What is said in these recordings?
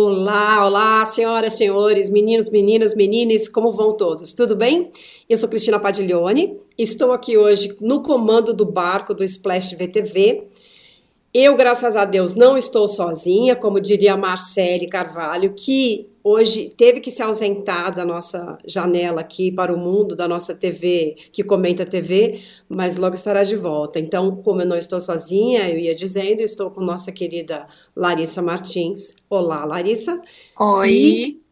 Olá, olá, senhoras, senhores, meninos, meninas, menines, como vão todos? Tudo bem? Eu sou Cristina Padiglione, estou aqui hoje no comando do barco do Splash VTV. Eu, graças a Deus, não estou sozinha, como diria Marcele Carvalho, que hoje teve que se ausentar da nossa janela aqui para o mundo, da nossa TV, que comenta TV, mas logo estará de volta. Então, como eu não estou sozinha, eu ia dizendo, estou com nossa querida Larissa Martins. Olá, Larissa. Oi. E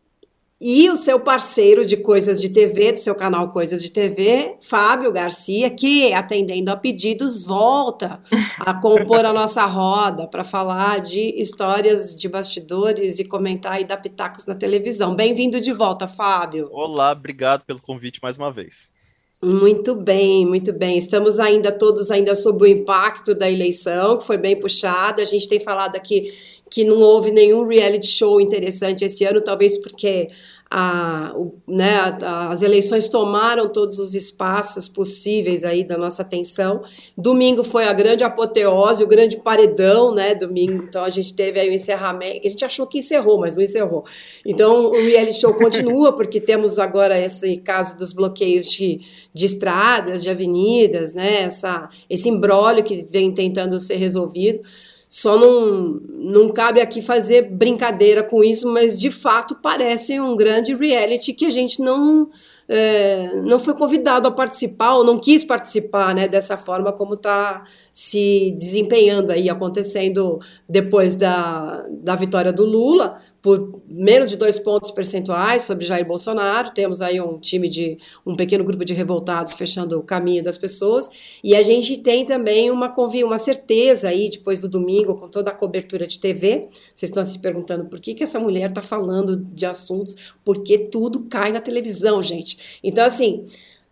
e o seu parceiro de coisas de TV, do seu canal Coisas de TV, Fábio Garcia, que, atendendo a pedidos, volta a compor a nossa roda para falar de histórias de bastidores e comentar e dar pitacos na televisão. Bem-vindo de volta, Fábio. Olá, obrigado pelo convite mais uma vez. Muito bem, muito bem. Estamos ainda todos ainda sob o impacto da eleição, que foi bem puxada. A gente tem falado aqui que não houve nenhum reality show interessante esse ano, talvez porque a, o, né, a, as eleições tomaram todos os espaços possíveis aí da nossa atenção. Domingo foi a grande apoteose, o grande paredão, né? Domingo, então a gente teve aí o encerramento, que a gente achou que encerrou, mas não encerrou. Então o reality show continua, porque temos agora esse caso dos bloqueios de, de estradas, de avenidas, né? Essa, esse embrólio que vem tentando ser resolvido. Só não, não cabe aqui fazer brincadeira com isso, mas de fato parece um grande reality que a gente não é, não foi convidado a participar ou não quis participar né, dessa forma como está se desempenhando aí, acontecendo depois da, da vitória do Lula, por menos de dois pontos percentuais sobre Jair Bolsonaro. Temos aí um time de um pequeno grupo de revoltados fechando o caminho das pessoas. E a gente tem também uma, uma certeza aí, depois do domingo, com toda a cobertura de TV. Vocês estão se perguntando por que, que essa mulher está falando de assuntos, porque tudo cai na televisão, gente. Então, assim.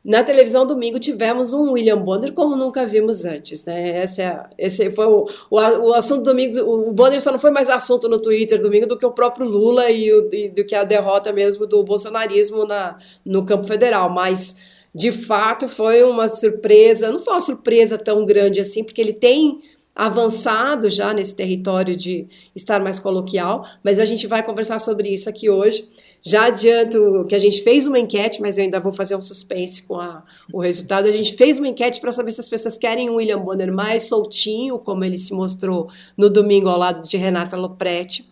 Na televisão domingo tivemos um William Bonner como nunca vimos antes, né? Esse, é, esse foi o, o, o assunto domingo. O Bonner só não foi mais assunto no Twitter domingo do que o próprio Lula e, o, e do que a derrota mesmo do bolsonarismo na, no campo federal. Mas de fato foi uma surpresa, não foi uma surpresa tão grande assim, porque ele tem avançado já nesse território de estar mais coloquial, mas a gente vai conversar sobre isso aqui hoje. Já adianto que a gente fez uma enquete, mas eu ainda vou fazer um suspense com a, o resultado. A gente fez uma enquete para saber se as pessoas querem o William Bonner mais soltinho, como ele se mostrou no domingo ao lado de Renata Lopretti,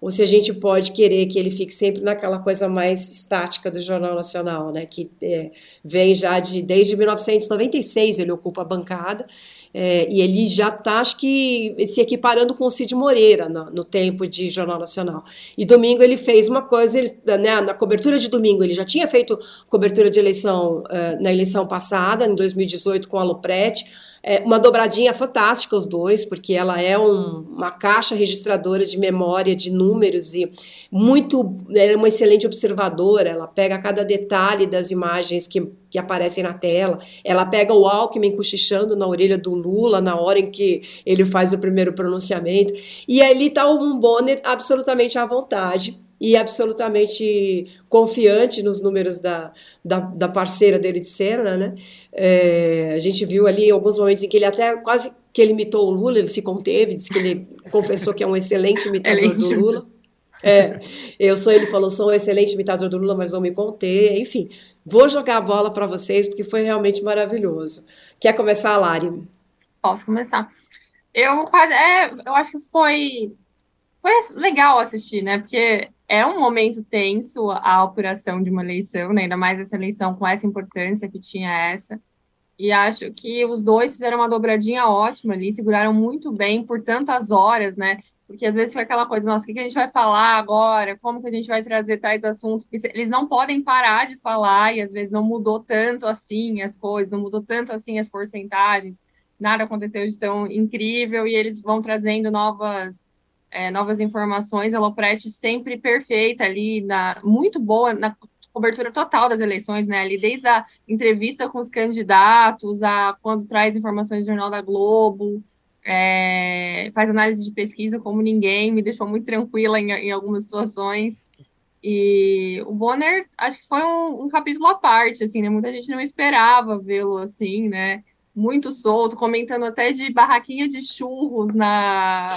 ou se a gente pode querer que ele fique sempre naquela coisa mais estática do Jornal Nacional, né, que é, vem já de desde 1996 ele ocupa a bancada é, e ele já está, acho que, se equiparando com o Cid Moreira no, no, tempo de Jornal Nacional. E domingo ele fez uma coisa, ele, né, na cobertura de domingo, ele já tinha feito cobertura de eleição uh, na eleição passada, em 2018, com a Loprete, é uma dobradinha fantástica os dois, porque ela é um, uma caixa registradora de memória, de números e muito, ela é uma excelente observadora, ela pega cada detalhe das imagens que, que aparecem na tela, ela pega o Alckmin cochichando na orelha do Lula na hora em que ele faz o primeiro pronunciamento, e ali está um Bonner absolutamente à vontade, e absolutamente confiante nos números da, da, da parceira dele de cena, né? É, a gente viu ali alguns momentos em que ele até quase que ele imitou o Lula, ele se conteve, disse que ele confessou que é um excelente imitador do Lula. É, eu sou, ele falou, sou um excelente imitador do Lula, mas não me contei, enfim. Vou jogar a bola para vocês, porque foi realmente maravilhoso. Quer começar, Lari? Posso começar. Eu, é, eu acho que foi, foi legal assistir, né? Porque é um momento tenso a apuração de uma eleição, né? ainda mais essa eleição com essa importância que tinha essa. E acho que os dois fizeram uma dobradinha ótima ali, seguraram muito bem por tantas horas, né? Porque às vezes foi aquela coisa, nossa, o que a gente vai falar agora? Como que a gente vai trazer tais assuntos? Eles não podem parar de falar e às vezes não mudou tanto assim as coisas, não mudou tanto assim as porcentagens, nada aconteceu de tão incrível e eles vão trazendo novas é, novas informações, a Loprete sempre perfeita ali, na, muito boa na cobertura total das eleições, né? Ali desde a entrevista com os candidatos, a quando traz informações do Jornal da Globo, é, faz análise de pesquisa como ninguém, me deixou muito tranquila em, em algumas situações. E o Bonner, acho que foi um, um, capítulo à parte, assim, né? Muita gente não esperava vê-lo assim, né? muito solto, comentando até de barraquinha de churros na.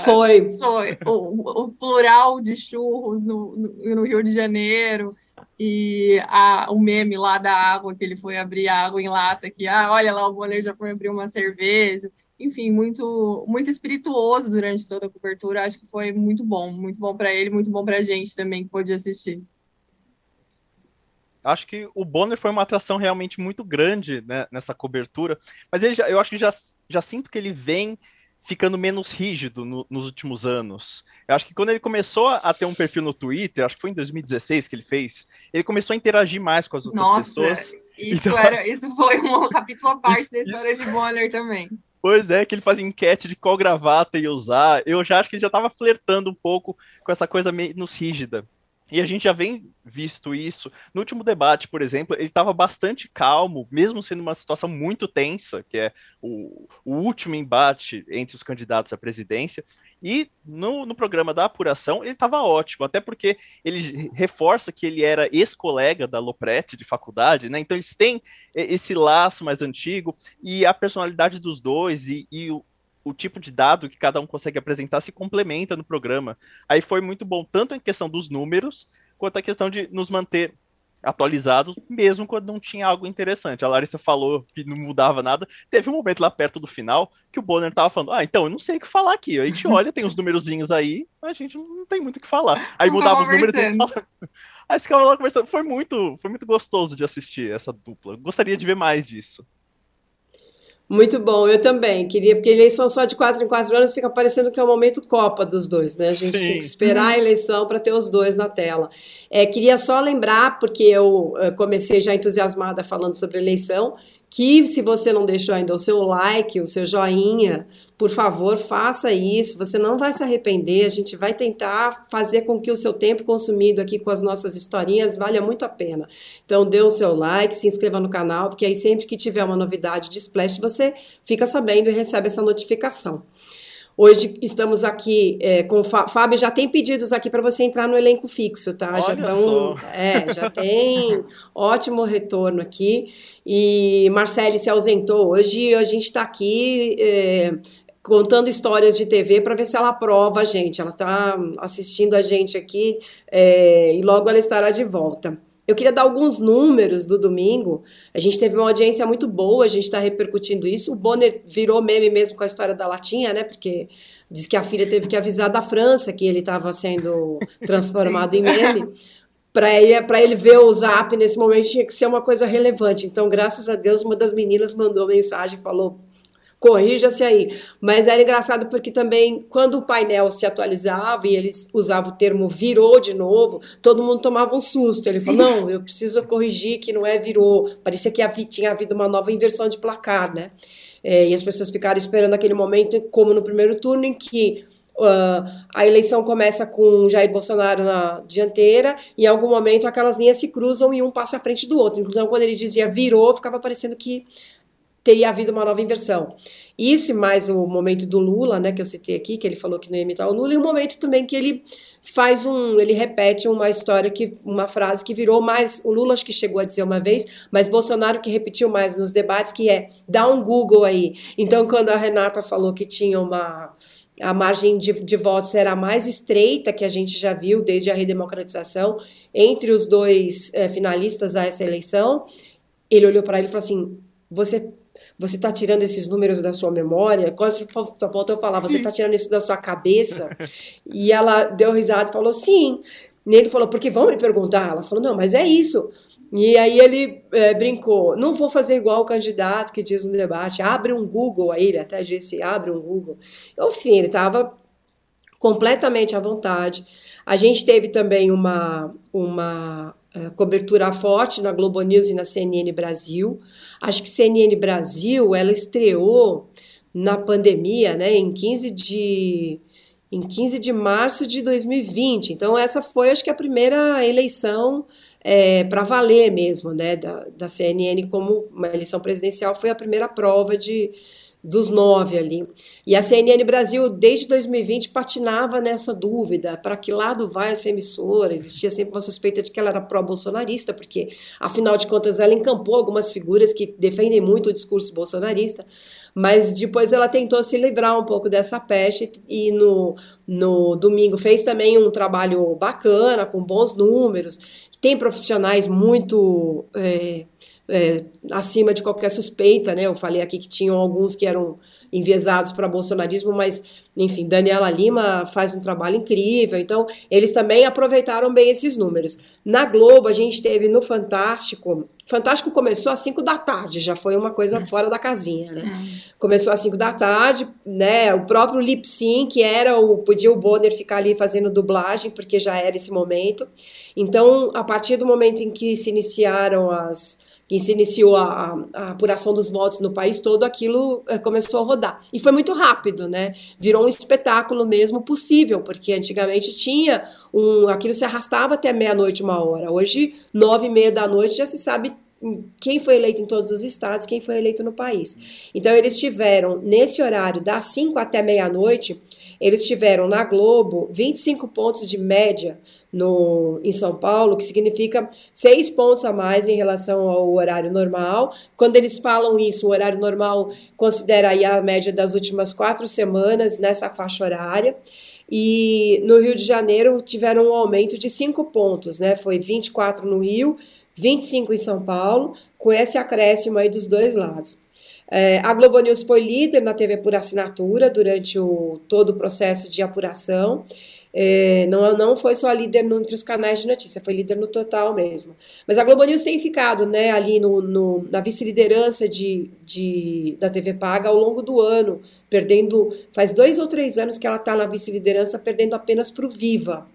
Foi. o, o plural de churros no, no, no, Rio de Janeiro. E a, o meme lá da água, que ele foi abrir água em lata, que, ah, olha lá, o Bonner já foi abrir uma cerveja. Enfim, muito, muito espirituoso durante toda a cobertura. Acho que foi muito bom, muito bom para ele, muito bom para a gente também que pôde assistir acho que o Bonner foi uma atração realmente muito grande né, nessa cobertura, mas ele já, eu acho que já, já sinto que ele vem ficando menos rígido no, nos últimos anos. Eu acho que quando ele começou a ter um perfil no Twitter, acho que foi em 2016 que ele fez, ele começou a interagir mais com as outras Nossa, pessoas. Isso, então... era, isso foi um capítulo à parte isso, da história isso... de Bonner também. Pois é, que ele fazia enquete de qual gravata ia usar. Eu já acho que ele já estava flertando um pouco com essa coisa menos rígida. E a gente já vem visto isso. No último debate, por exemplo, ele estava bastante calmo, mesmo sendo uma situação muito tensa, que é o, o último embate entre os candidatos à presidência. E no, no programa da apuração, ele estava ótimo, até porque ele reforça que ele era ex-colega da Lopretti de faculdade, né? Então eles têm esse laço mais antigo e a personalidade dos dois e, e o, o tipo de dado que cada um consegue apresentar se complementa no programa. Aí foi muito bom, tanto em questão dos números, quanto a questão de nos manter atualizados, mesmo quando não tinha algo interessante. A Larissa falou que não mudava nada. Teve um momento lá perto do final que o Bonner tava falando: Ah, então eu não sei o que falar aqui. A gente olha, tem os númerozinhos aí, a gente não tem muito o que falar. Aí mudava os números e eles falavam. Aí ficava lá conversando. Foi muito, foi muito gostoso de assistir essa dupla. Gostaria de ver mais disso. Muito bom, eu também queria, porque eleição só de quatro em quatro anos fica parecendo que é o momento Copa dos dois, né? A gente Sim. tem que esperar a eleição para ter os dois na tela. É, queria só lembrar, porque eu eh, comecei já entusiasmada falando sobre eleição, que se você não deixou ainda o seu like, o seu joinha, por favor, faça isso. Você não vai se arrepender. A gente vai tentar fazer com que o seu tempo consumido aqui com as nossas historinhas valha muito a pena. Então, dê o seu like, se inscreva no canal, porque aí sempre que tiver uma novidade de Splash, você fica sabendo e recebe essa notificação. Hoje estamos aqui é, com o Fábio, já tem pedidos aqui para você entrar no elenco fixo, tá? Olha já tão, é, já tem ótimo retorno aqui. E Marcele se ausentou hoje, a gente está aqui é, contando histórias de TV para ver se ela aprova a gente. Ela está assistindo a gente aqui é, e logo ela estará de volta. Eu queria dar alguns números do domingo. A gente teve uma audiência muito boa, a gente está repercutindo isso. O Bonner virou meme mesmo com a história da latinha, né? Porque diz que a filha teve que avisar da França que ele estava sendo transformado em meme. Para ele, ele ver o zap nesse momento tinha que ser uma coisa relevante. Então, graças a Deus, uma das meninas mandou mensagem e falou: corrija-se aí. Mas era engraçado porque também, quando o painel se atualizava e eles usavam o termo virou de novo, todo mundo tomava um susto. Ele falou: não, eu preciso corrigir que não é virou. Parecia que havia, tinha havido uma nova inversão de placar, né? É, e as pessoas ficaram esperando aquele momento, como no primeiro turno, em que Uh, a eleição começa com Jair Bolsonaro na dianteira, e em algum momento aquelas linhas se cruzam e um passa à frente do outro. Então, quando ele dizia virou, ficava parecendo que teria havido uma nova inversão. Isso e mais o momento do Lula, né, que eu citei aqui, que ele falou que não ia imitar o Lula, e o momento também que ele faz um, ele repete uma história que uma frase que virou mais, o Lula acho que chegou a dizer uma vez, mas Bolsonaro que repetiu mais nos debates que é, dá um Google aí. Então quando a Renata falou que tinha uma a margem de, de votos era a mais estreita que a gente já viu desde a redemocratização entre os dois é, finalistas a essa eleição. Ele olhou para ele e falou assim: Você você está tirando esses números da sua memória? Quase faltou eu falar, você está tirando isso da sua cabeça? e ela deu risada e falou, sim. E ele falou, porque vão me perguntar? Ela falou, não, mas é isso. E aí ele é, brincou, não vou fazer igual o candidato que diz no debate, abre um Google aí, ele até disse, abre um Google. Enfim, ele estava completamente à vontade. A gente teve também uma, uma cobertura forte na Globo News e na CNN Brasil. Acho que CNN Brasil, ela estreou na pandemia, né, em 15 de em 15 de março de 2020. Então essa foi, acho que a primeira eleição é, para valer mesmo, né, da, da CNN como uma eleição presidencial foi a primeira prova de dos nove ali. E a CNN Brasil, desde 2020, patinava nessa dúvida: para que lado vai essa emissora? Existia sempre uma suspeita de que ela era pró-bolsonarista, porque, afinal de contas, ela encampou algumas figuras que defendem muito o discurso bolsonarista, mas depois ela tentou se livrar um pouco dessa peste e no, no domingo fez também um trabalho bacana, com bons números. Tem profissionais muito. É, é, acima de qualquer suspeita, né? Eu falei aqui que tinham alguns que eram enviesados para bolsonarismo, mas, enfim, Daniela Lima faz um trabalho incrível, então eles também aproveitaram bem esses números. Na Globo, a gente teve no Fantástico, Fantástico começou às 5 da tarde, já foi uma coisa hum. fora da casinha, né? Hum. Começou às 5 da tarde, né? O próprio Lip Sync era o. Podia o Bonner ficar ali fazendo dublagem, porque já era esse momento. Então, a partir do momento em que se iniciaram as que se iniciou a, a, apuração dos votos no país todo, aquilo é, começou a rodar. E foi muito rápido, né? Virou um espetáculo mesmo possível, porque antigamente tinha um. aquilo se arrastava até meia-noite, uma hora. Hoje, nove e meia da noite, já se sabe quem foi eleito em todos os estados, quem foi eleito no país. Então, eles tiveram, nesse horário, das 5 até meia-noite, eles tiveram na Globo 25 pontos de média no, em São Paulo, que significa seis pontos a mais em relação ao horário normal. Quando eles falam isso, o horário normal considera aí a média das últimas quatro semanas nessa faixa horária. E no Rio de Janeiro tiveram um aumento de cinco pontos, né? Foi 24 no Rio, 25 em São Paulo, com esse acréscimo aí dos dois lados. É, a Globo News foi líder na TV por assinatura durante o, todo o processo de apuração. É, não, não foi só líder no, entre os canais de notícia, foi líder no total mesmo. Mas a Globo News tem ficado né, ali no, no na vice-liderança de, de, da TV Paga ao longo do ano, perdendo. Faz dois ou três anos que ela está na vice-liderança, perdendo apenas para o Viva.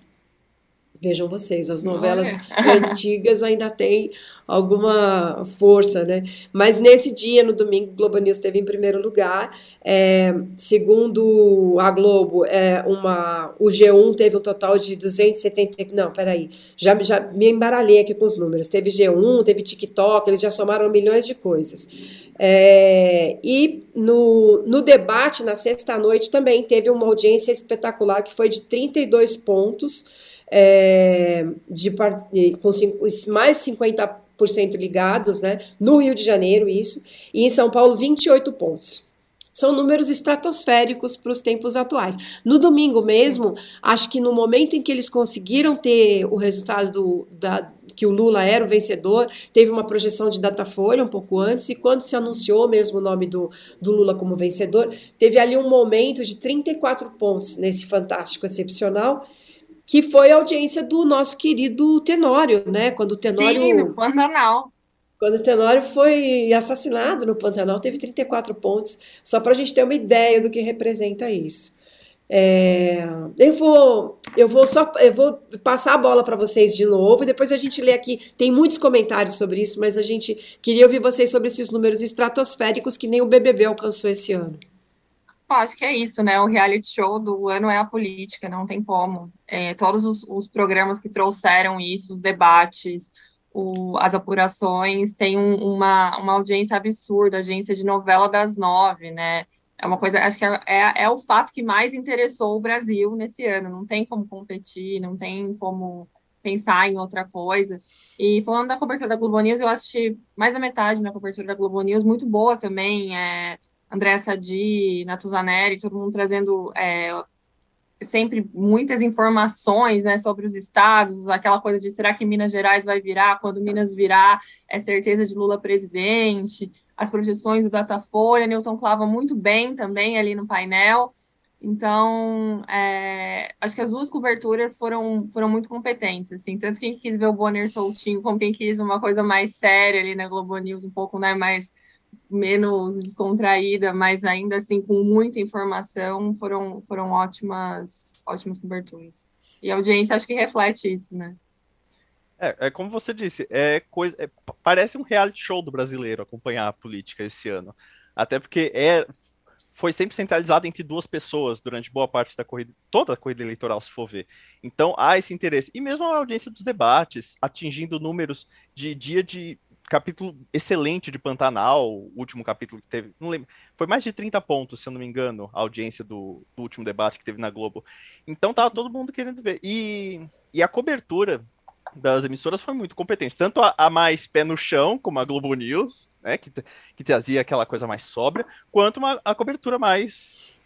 Vejam vocês, as novelas antigas ainda têm alguma força, né? Mas nesse dia, no domingo, Globo News esteve em primeiro lugar. É, segundo a Globo, é uma, o G1 teve um total de 270. Não, peraí, já, já me embaralhei aqui com os números. Teve G1, teve TikTok, eles já somaram milhões de coisas. É, e no, no debate, na sexta-noite, também teve uma audiência espetacular que foi de 32 pontos é, de, com mais 50% ligados, né? No Rio de Janeiro, isso, e em São Paulo, 28 pontos. São números estratosféricos para os tempos atuais. No domingo mesmo, acho que no momento em que eles conseguiram ter o resultado do, da, que o Lula era o vencedor, teve uma projeção de Datafolha um pouco antes, e quando se anunciou mesmo o nome do, do Lula como vencedor, teve ali um momento de 34 pontos nesse fantástico excepcional, que foi a audiência do nosso querido Tenório, né? Quando o Tenório. Sim, no Pantanal. Quando o Tenório foi assassinado no Pantanal, teve 34 pontos, só para a gente ter uma ideia do que representa isso. É, eu vou, eu vou só, eu vou passar a bola para vocês de novo e depois a gente lê aqui. Tem muitos comentários sobre isso, mas a gente queria ouvir vocês sobre esses números estratosféricos que nem o BBB alcançou esse ano. Eu acho que é isso, né? O reality show do ano é a política, não tem como. É, todos os, os, programas que trouxeram isso, os debates, o, as apurações, tem um, uma, uma audiência absurda, agência de novela das nove, né? É uma coisa, acho que é, é, é, o fato que mais interessou o Brasil nesse ano. Não tem como competir, não tem como pensar em outra coisa. E falando da cobertura da Globo News, eu assisti mais da metade na cobertura da Globo News, muito boa também. É, Andréa Sadi, Natuzaneri, todo mundo trazendo é, sempre muitas informações né, sobre os estados, aquela coisa de será que Minas Gerais vai virar, quando Minas virar, é certeza de Lula presidente, as projeções do Datafolha, Newton Clava muito bem também ali no painel. Então, é, acho que as duas coberturas foram, foram muito competentes, assim, tanto quem quis ver o Bonner soltinho, como quem quis uma coisa mais séria ali na Globo News, um pouco né, mais menos descontraída, mas ainda assim com muita informação, foram, foram ótimas, ótimas coberturas. E a audiência acho que reflete isso, né? É, é como você disse, é coisa, é, parece um reality show do brasileiro acompanhar a política esse ano. Até porque é, foi sempre centralizado entre duas pessoas durante boa parte da corrida, toda a corrida eleitoral, se for ver. Então há esse interesse. E mesmo a audiência dos debates, atingindo números de dia de capítulo excelente de Pantanal, o último capítulo que teve, não lembro, foi mais de 30 pontos, se eu não me engano, a audiência do, do último debate que teve na Globo. Então tava todo mundo querendo ver. E, e a cobertura das emissoras foi muito competente. Tanto a, a, mais pé no chão, como a Globo News, né, que, que trazia aquela coisa mais sóbria, quanto uma, a cobertura mais,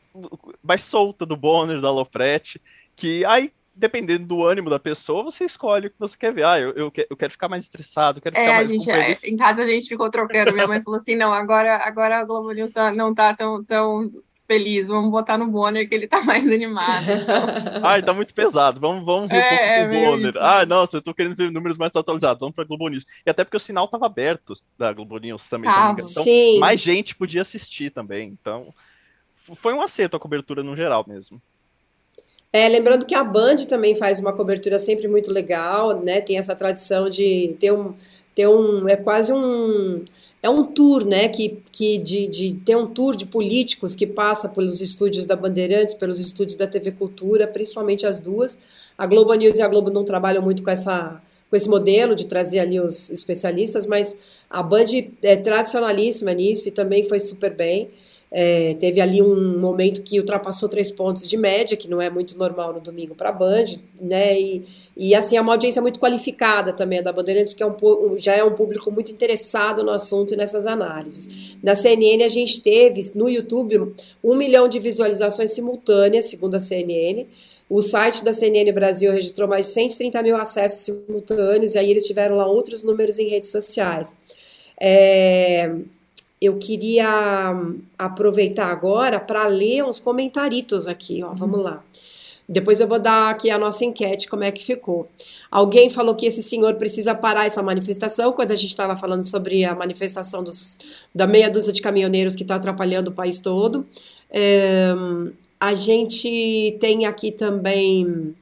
mais solta do Bonner, da Lopretti, que aí dependendo do ânimo da pessoa, você escolhe o que você quer ver. Ah, eu, eu, eu quero ficar mais estressado, quero é, ficar mais gente, é, Em casa a gente ficou trocando. Minha mãe falou assim: não, agora, agora a Globo News tá, não tá tão, tão feliz, vamos botar no Bonner que ele tá mais animado. Então. Ai, tá muito pesado, vamos, vamos ver é, um pouco é, Bonner. Ah, nossa, eu tô querendo ver números mais atualizados, vamos pra Globo News. E até porque o sinal tava aberto da Globo News também, ah, então sim. mais gente podia assistir também, então foi um acerto a cobertura no geral mesmo. É, lembrando que a Band também faz uma cobertura sempre muito legal, né? Tem essa tradição de ter um, ter um é quase um é um tour, né? Que, que de, de ter um tour de políticos que passa pelos estúdios da Bandeirantes, pelos estúdios da TV Cultura, principalmente as duas. A Globo News e a Globo não trabalham muito com essa com esse modelo de trazer ali os especialistas, mas a Band é tradicionalíssima nisso e também foi super bem. É, teve ali um momento que ultrapassou três pontos de média, que não é muito normal no domingo para a Band, né? E, e assim, é uma audiência muito qualificada também da Bandeirantes, porque é um, já é um público muito interessado no assunto e nessas análises. Na CNN, a gente teve no YouTube um milhão de visualizações simultâneas, segundo a CNN. O site da CNN Brasil registrou mais de 130 mil acessos simultâneos, e aí eles tiveram lá outros números em redes sociais. É, eu queria aproveitar agora para ler uns comentaritos aqui, ó. Uhum. Vamos lá. Depois eu vou dar aqui a nossa enquete, como é que ficou. Alguém falou que esse senhor precisa parar essa manifestação, quando a gente estava falando sobre a manifestação dos, da meia dúzia de caminhoneiros que está atrapalhando o país todo. É, a gente tem aqui também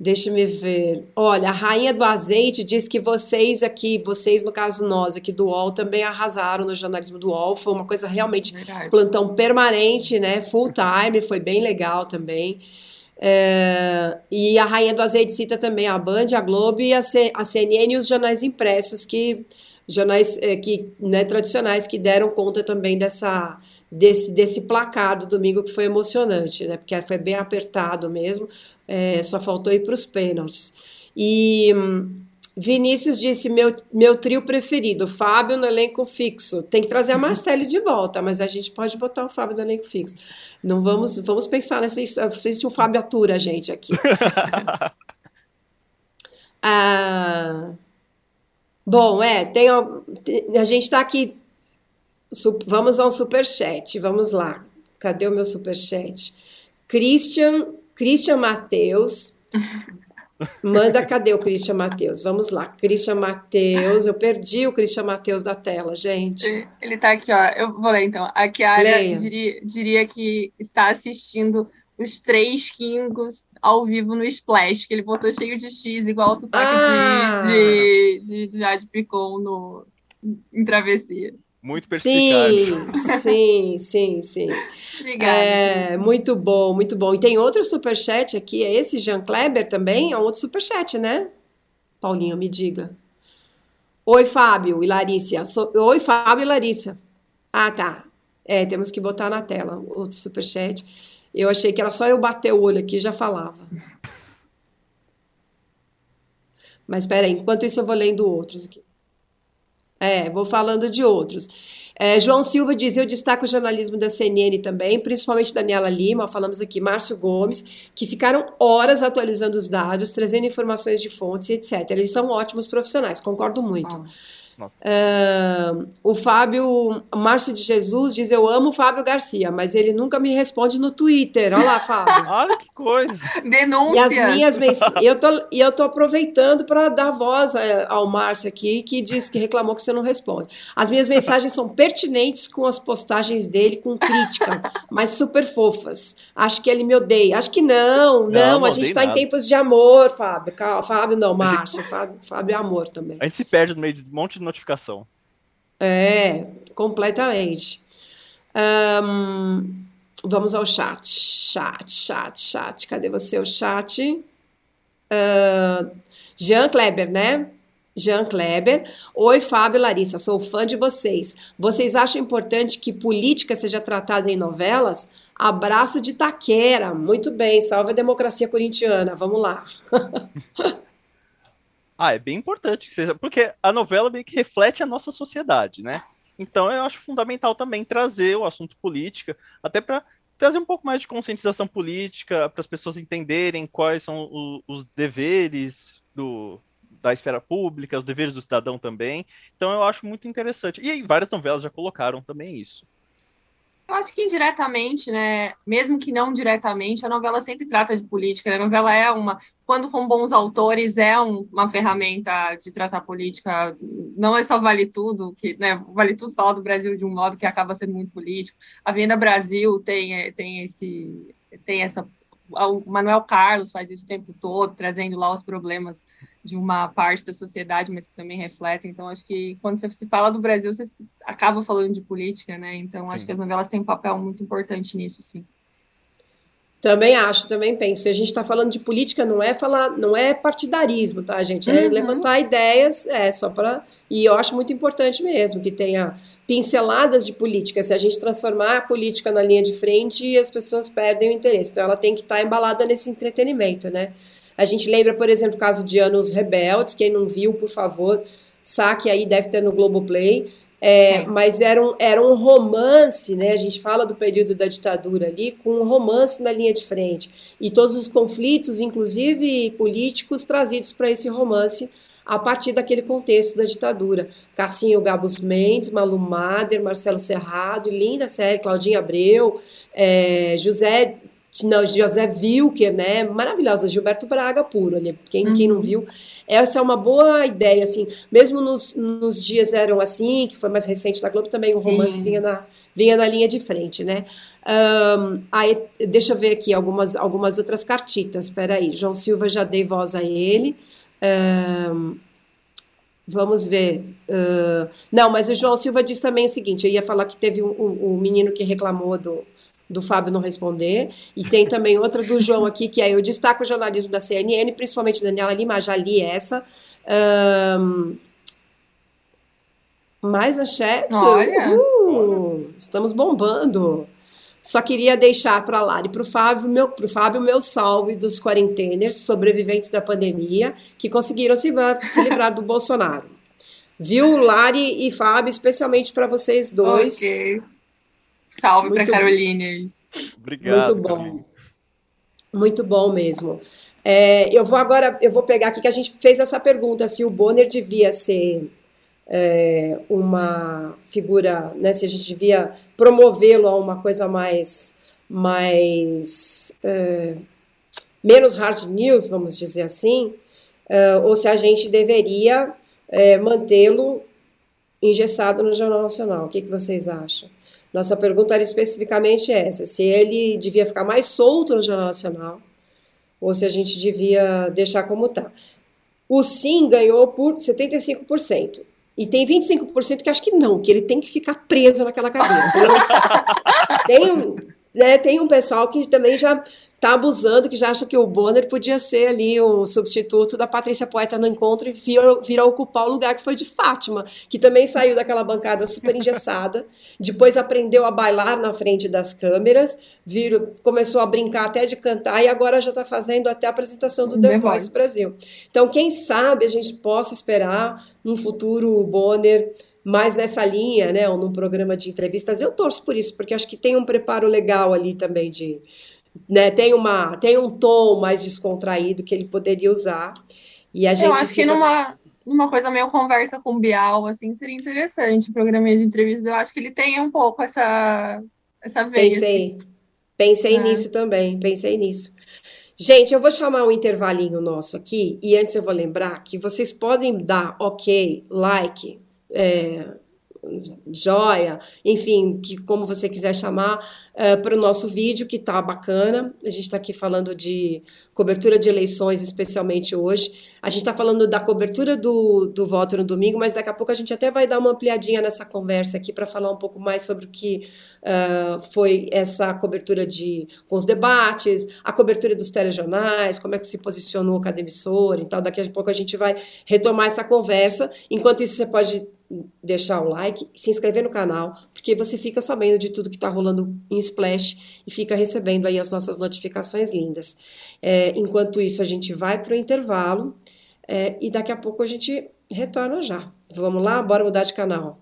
Deixa-me ver. Olha, a rainha do azeite diz que vocês aqui, vocês, no caso nós aqui do UOL, também arrasaram no jornalismo do UOL. Foi uma coisa realmente Verdade. plantão permanente, né? Full time, foi bem legal também. É, e a rainha do azeite cita também a Band, a Globo e a, C, a CNN e os jornais impressos, que jornais é, que, né, tradicionais que deram conta também dessa desse, desse placar do domingo que foi emocionante, né? Porque foi bem apertado mesmo, é, só faltou ir para os pênaltis. E hum, Vinícius disse: meu, meu trio preferido, Fábio no elenco fixo. Tem que trazer a Marcele de volta, mas a gente pode botar o Fábio no elenco fixo. Não vamos, vamos pensar nessa. Não sei se o Fábio atura a gente aqui. ah, bom, é, tem, a gente está aqui Vamos ao superchat, vamos lá. Cadê o meu superchat? Christian, Christian Matheus. Manda, cadê o Christian Matheus? Vamos lá, Christian Matheus. Eu perdi o Christian Matheus da tela, gente. Ele está aqui, ó. Eu vou ler então. A Kiara diria, diria que está assistindo os três Kingos ao vivo no Splash, que ele botou cheio de X, igual o sotaque ah. de, de, de, de Jade Picon no, em Travessia. Muito perspicaz. Sim, sim, sim, sim. Obrigada. É, muito bom, muito bom. E tem outro superchat aqui, é esse Jean Kleber também? É um outro superchat, né? Paulinho, me diga. Oi, Fábio e Larissa. Oi, Fábio e Larissa. Ah, tá. É, temos que botar na tela outro superchat. Eu achei que era só eu bater o olho aqui e já falava. Mas espera aí, enquanto isso eu vou lendo outros aqui. É, vou falando de outros. É, João Silva diz: Eu destaco o jornalismo da CNN também, principalmente Daniela Lima, falamos aqui, Márcio Gomes, que ficaram horas atualizando os dados, trazendo informações de fontes, etc. Eles são ótimos profissionais, concordo muito. Ah. Uh, o Fábio Márcio de Jesus diz: Eu amo o Fábio Garcia, mas ele nunca me responde no Twitter. Olha lá, Fábio. Olha que coisa. Denúncia. E as minhas eu tô, e eu tô aproveitando para dar voz é, ao Márcio aqui, que diz que reclamou que você não responde. As minhas mensagens são pertinentes com as postagens dele, com crítica, mas super fofas. Acho que ele me odeia. Acho que não, não. não, não a gente está em tempos de amor, Fábio. Fábio não, Márcio. Fábio, Fábio é amor também. A gente se perde no meio de um monte de notificação. É, completamente. Um, vamos ao chat. Chat, chat, chat. Cadê você, o chat? Uh, Jean Kleber, né? Jean Kleber. Oi, Fábio Larissa, sou fã de vocês. Vocês acham importante que política seja tratada em novelas? Abraço de Taquera. Muito bem, salve a democracia corintiana. Vamos lá. ah, é bem importante que seja, porque a novela meio que reflete a nossa sociedade, né? Então eu acho fundamental também trazer o assunto política, até para trazer um pouco mais de conscientização política, para as pessoas entenderem quais são o, os deveres do, da esfera pública, os deveres do cidadão também. Então eu acho muito interessante. E várias novelas já colocaram também isso. Eu acho que indiretamente, né? Mesmo que não diretamente, a novela sempre trata de política. Né? A novela é uma, quando com bons autores, é um, uma ferramenta de tratar política. Não é só Vale Tudo, que né, Vale Tudo fala do Brasil de um modo que acaba sendo muito político. A Venda Brasil tem, tem esse tem essa o Manuel Carlos faz isso o tempo todo, trazendo lá os problemas de uma parte da sociedade, mas que também refletem. Então, acho que quando você se fala do Brasil, você acaba falando de política, né? Então, sim. acho que as novelas têm um papel muito importante nisso, sim. Também acho, também penso. E a gente está falando de política, não é falar, não é partidarismo, tá, gente? É uhum. levantar ideias, é só para. E eu acho muito importante mesmo que tenha pinceladas de política. Se a gente transformar a política na linha de frente, as pessoas perdem o interesse. Então ela tem que estar tá embalada nesse entretenimento, né? A gente lembra, por exemplo, o caso de Anos Rebeldes. Quem não viu, por favor, saque aí, deve ter no Globoplay. É, mas era um, era um romance, né? A gente fala do período da ditadura ali, com um romance na linha de frente. E todos os conflitos, inclusive políticos, trazidos para esse romance a partir daquele contexto da ditadura. Cassinho Gabos Mendes, Malu Mader, Marcelo Serrado, linda série, Claudinha Abreu, é, José não, José Wilker, né? Maravilhosa, Gilberto Braga puro ali. Quem, uhum. quem não uhum. viu, essa é uma boa ideia, assim. Mesmo nos, nos dias eram assim, que foi mais recente na Globo, também o romance vinha na, vinha na linha de frente, né? Um, aí, deixa eu ver aqui algumas, algumas outras cartitas. Espera aí, João Silva já dei voz a ele. Um, Vamos ver. Uh, não, mas o João Silva disse também o seguinte: eu ia falar que teve um, um, um menino que reclamou do, do Fábio não responder. E tem também outra do João aqui, que é eu destaco o jornalismo da CNN, principalmente Daniela Lima, já li essa. Um, mais a chat. Olha. Uh, estamos bombando. Só queria deixar para lá e para o Fábio, meu, pro Fábio meu salve dos quarenteners, sobreviventes da pandemia, que conseguiram se, se livrar do Bolsonaro. Viu, Lari e Fábio, especialmente para vocês dois. Ok. Salve para Caroline. Obrigado. Muito bom. Muito bom mesmo. É, eu vou agora, eu vou pegar aqui que a gente fez essa pergunta se o Bonner devia ser é, uma figura, né, se a gente devia promovê-lo a uma coisa mais, mais é, menos hard news, vamos dizer assim, é, ou se a gente deveria é, mantê-lo engessado no Jornal Nacional. O que, que vocês acham? Nossa pergunta era especificamente essa: se ele devia ficar mais solto no Jornal Nacional ou se a gente devia deixar como está. O sim ganhou por 75%. E tem 25% que acha que não, que ele tem que ficar preso naquela cadeira. tem, um, é, tem um pessoal que também já tá abusando, que já acha que o Bonner podia ser ali o substituto da Patrícia Poeta no encontro e vir, vir a ocupar o lugar que foi de Fátima, que também saiu daquela bancada super engessada, depois aprendeu a bailar na frente das câmeras, vir, começou a brincar até de cantar e agora já está fazendo até a apresentação do The, The Voice, Voice Brasil. Então, quem sabe a gente possa esperar um futuro Bonner mais nessa linha, né, ou num programa de entrevistas. Eu torço por isso, porque acho que tem um preparo legal ali também de né, tem, uma, tem um tom mais descontraído que ele poderia usar. E a gente Eu acho fica... que numa, numa coisa meio conversa com o Bial, assim, seria interessante, o programa de entrevista. Eu acho que ele tem um pouco essa, essa veia. Pensei, assim. pensei é. nisso também, pensei nisso. Gente, eu vou chamar um intervalinho nosso aqui, e antes eu vou lembrar que vocês podem dar ok, like, é, joia, enfim, que como você quiser chamar, uh, para o nosso vídeo, que tá bacana. A gente está aqui falando de cobertura de eleições, especialmente hoje. A gente está falando da cobertura do, do voto no domingo, mas daqui a pouco a gente até vai dar uma ampliadinha nessa conversa aqui para falar um pouco mais sobre o que uh, foi essa cobertura de com os debates, a cobertura dos telejornais, como é que se posicionou cada emissora e tal. Daqui a pouco a gente vai retomar essa conversa. Enquanto isso, você pode deixar o like, se inscrever no canal, porque você fica sabendo de tudo que está rolando em Splash e fica recebendo aí as nossas notificações lindas. É, enquanto isso, a gente vai para o intervalo é, e daqui a pouco a gente retorna já. Vamos lá? Bora mudar de canal.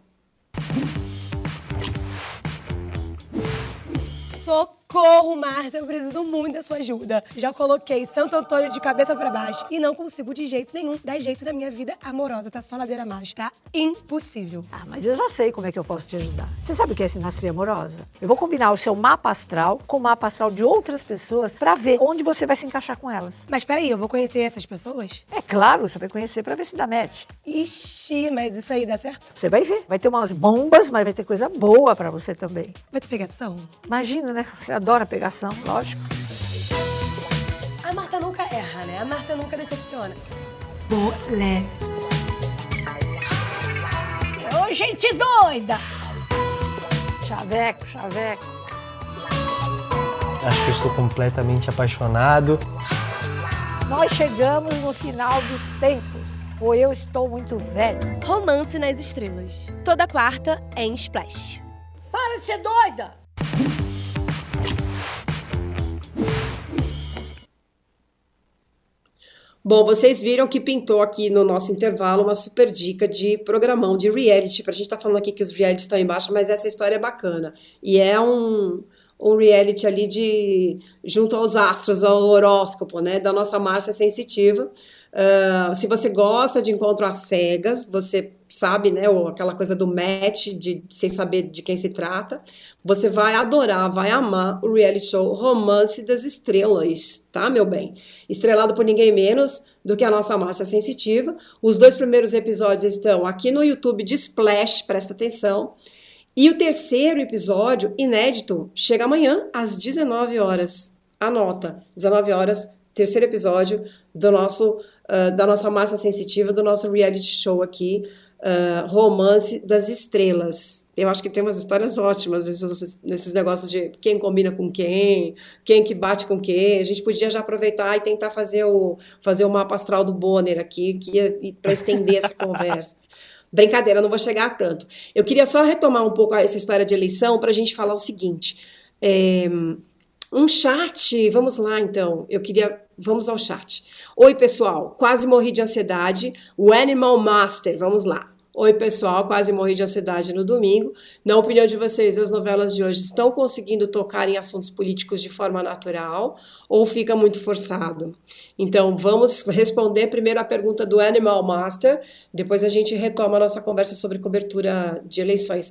Socorro, Márcia, eu preciso muito da sua ajuda. Já coloquei Santo Antônio de cabeça para baixo e não consigo de jeito nenhum dar jeito na minha vida amorosa. Tá só ladeira abaixo, tá impossível. Ah, mas eu já sei como é que eu posso te ajudar. Você sabe o que é sinastria amorosa? Eu vou combinar o seu mapa astral com o mapa astral de outras pessoas para ver onde você vai se encaixar com elas. Mas peraí, eu vou conhecer essas pessoas? É claro, você vai conhecer para ver se dá match. Ixi, mas isso aí dá certo? Você vai ver. Vai ter umas bombas, mas vai ter coisa boa para você também. Vai ter pegação? Imagina, né? Você adora pegação, lógico. A Marta nunca erra, né? A Marta nunca decepciona. Leve. Ô, gente doida! Chaveco, chaveco. Acho que eu estou completamente apaixonado. Nós chegamos no final dos tempos. Ou eu estou muito velho. Romance nas Estrelas. Toda quarta em Splash. Para de ser doida! Bom, vocês viram que pintou aqui no nosso intervalo uma super dica de programão de reality. Pra gente tá falando aqui que os realities estão embaixo, mas essa história é bacana. E é um, um reality ali de junto aos astros, ao horóscopo, né? Da nossa Márcia Sensitiva. Uh, se você gosta de encontro às cegas, você sabe, né, ou aquela coisa do match, de sem saber de quem se trata, você vai adorar, vai amar o reality show Romance das Estrelas, tá, meu bem? Estrelado por ninguém menos do que a nossa Márcia Sensitiva. Os dois primeiros episódios estão aqui no YouTube de Splash, presta atenção. E o terceiro episódio, inédito, chega amanhã às 19 horas. Anota, 19 horas, terceiro episódio do nosso, uh, da nossa massa sensitiva, do nosso reality show aqui, uh, Romance das Estrelas. Eu acho que tem umas histórias ótimas nesses, nesses negócios de quem combina com quem, quem que bate com quem. A gente podia já aproveitar e tentar fazer o, fazer o mapa astral do Bonner aqui, que para estender essa conversa. Brincadeira, não vou chegar a tanto. Eu queria só retomar um pouco essa história de eleição para a gente falar o seguinte. É, um chat, vamos lá então. Eu queria. Vamos ao chat. Oi, pessoal, quase morri de ansiedade. O Animal Master, vamos lá. Oi, pessoal, quase morri de ansiedade no domingo. Na opinião de vocês, as novelas de hoje estão conseguindo tocar em assuntos políticos de forma natural ou fica muito forçado? Então, vamos responder primeiro a pergunta do Animal Master, depois a gente retoma a nossa conversa sobre cobertura de eleições.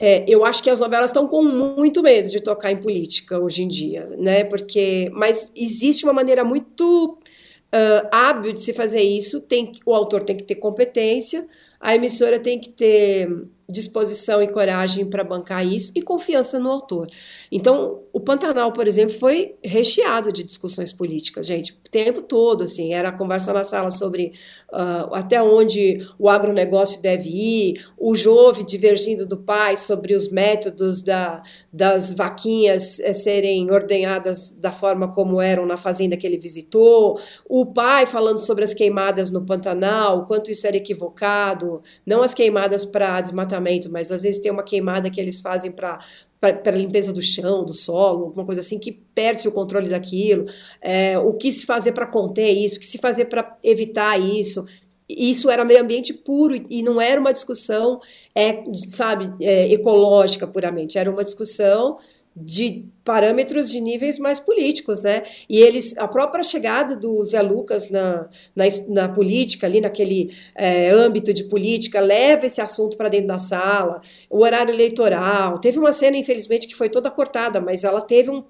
É, eu acho que as novelas estão com muito medo de tocar em política hoje em dia, né? Porque, mas existe uma maneira muito uh, hábil de se fazer isso. Tem, o autor tem que ter competência, a emissora tem que ter disposição e coragem para bancar isso e confiança no autor. Então, o Pantanal, por exemplo, foi recheado de discussões políticas, gente, o tempo todo, assim, era conversa na sala sobre uh, até onde o agronegócio deve ir, o Jove divergindo do pai sobre os métodos da, das vaquinhas eh, serem ordenhadas da forma como eram na fazenda que ele visitou, o pai falando sobre as queimadas no Pantanal, o quanto isso era equivocado, não as queimadas para desmatamento, mas às vezes tem uma queimada que eles fazem para para limpeza do chão, do solo, alguma coisa assim, que perde o controle daquilo, é, o que se fazer para conter isso, o que se fazer para evitar isso. Isso era meio ambiente puro e não era uma discussão, é, sabe, é, ecológica puramente, era uma discussão de parâmetros de níveis mais políticos, né? E eles, a própria chegada do Zé Lucas na, na, na política, ali naquele é, âmbito de política, leva esse assunto para dentro da sala, o horário eleitoral. Teve uma cena, infelizmente, que foi toda cortada, mas ela teve um,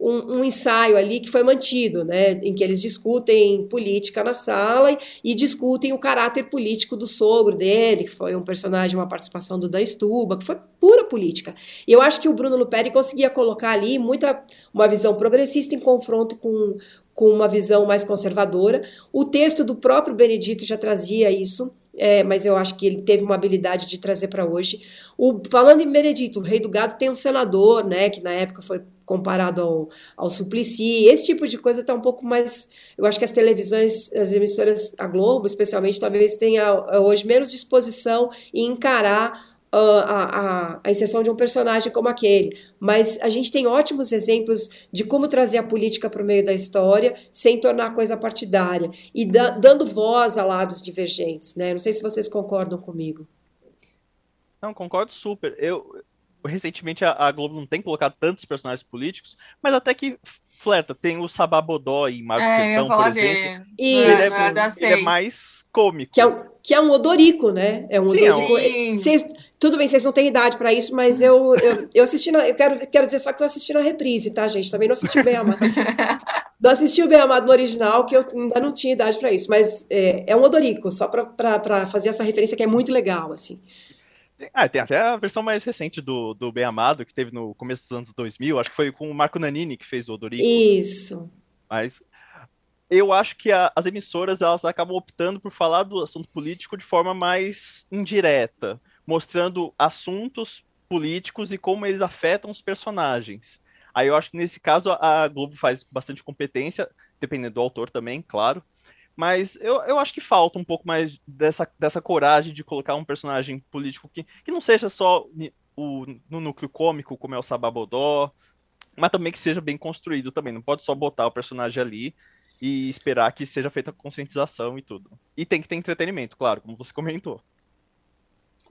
um, um, ensaio ali que foi mantido, né, em que eles discutem política na sala e, e, discutem o caráter político do sogro dele, que foi um personagem, uma participação do Dan Stuba, que foi pura política. E eu acho que o Bruno Luperi conseguia colocar ali muita uma visão progressista em confronto com, com uma visão mais conservadora. O texto do próprio Benedito já trazia isso. É, mas eu acho que ele teve uma habilidade de trazer para hoje. O, falando em Benedito, o Rei do Gado tem um senador, né, que na época foi comparado ao, ao Suplicy. Esse tipo de coisa está um pouco mais. Eu acho que as televisões, as emissoras, a Globo especialmente, talvez tenha hoje menos disposição em encarar Uh, a, a, a, inserção de um personagem como aquele. Mas a gente tem ótimos exemplos de como trazer a política para o meio da história sem tornar a coisa partidária e da, dando voz a lados divergentes. Né? Não sei se vocês concordam comigo. Não, concordo super. Eu, recentemente a, a, Globo não tem colocado tantos personagens políticos, mas até que flerta. Tem o Sabá Bodó em Marco é, Sertão, por exemplo. Isso. Ele é, ele é, mais cômico. Que é, um, que é um odorico, né? É um Sim, odorico. É um... Cês, tudo bem, vocês não têm idade para isso, mas eu, eu, eu assisti na, eu quero, quero dizer só que eu assisti na reprise, tá, gente? Também não assisti o Bem Amado. não assisti o Bem Amado no original, que eu ainda não tinha idade para isso, mas é, é um odorico, só para fazer essa referência que é muito legal, assim. Ah, tem até a versão mais recente do, do Bem Amado, que teve no começo dos anos 2000, acho que foi com o Marco Nanini que fez o Odorico. Isso. Mas eu acho que a, as emissoras elas acabam optando por falar do assunto político de forma mais indireta, mostrando assuntos políticos e como eles afetam os personagens. Aí eu acho que nesse caso a Globo faz bastante competência, dependendo do autor também, claro, mas eu, eu acho que falta um pouco mais dessa, dessa coragem de colocar um personagem político que, que não seja só o, no núcleo cômico, como é o Sababodó, mas também que seja bem construído também. Não pode só botar o personagem ali e esperar que seja feita conscientização e tudo. E tem que ter entretenimento, claro, como você comentou.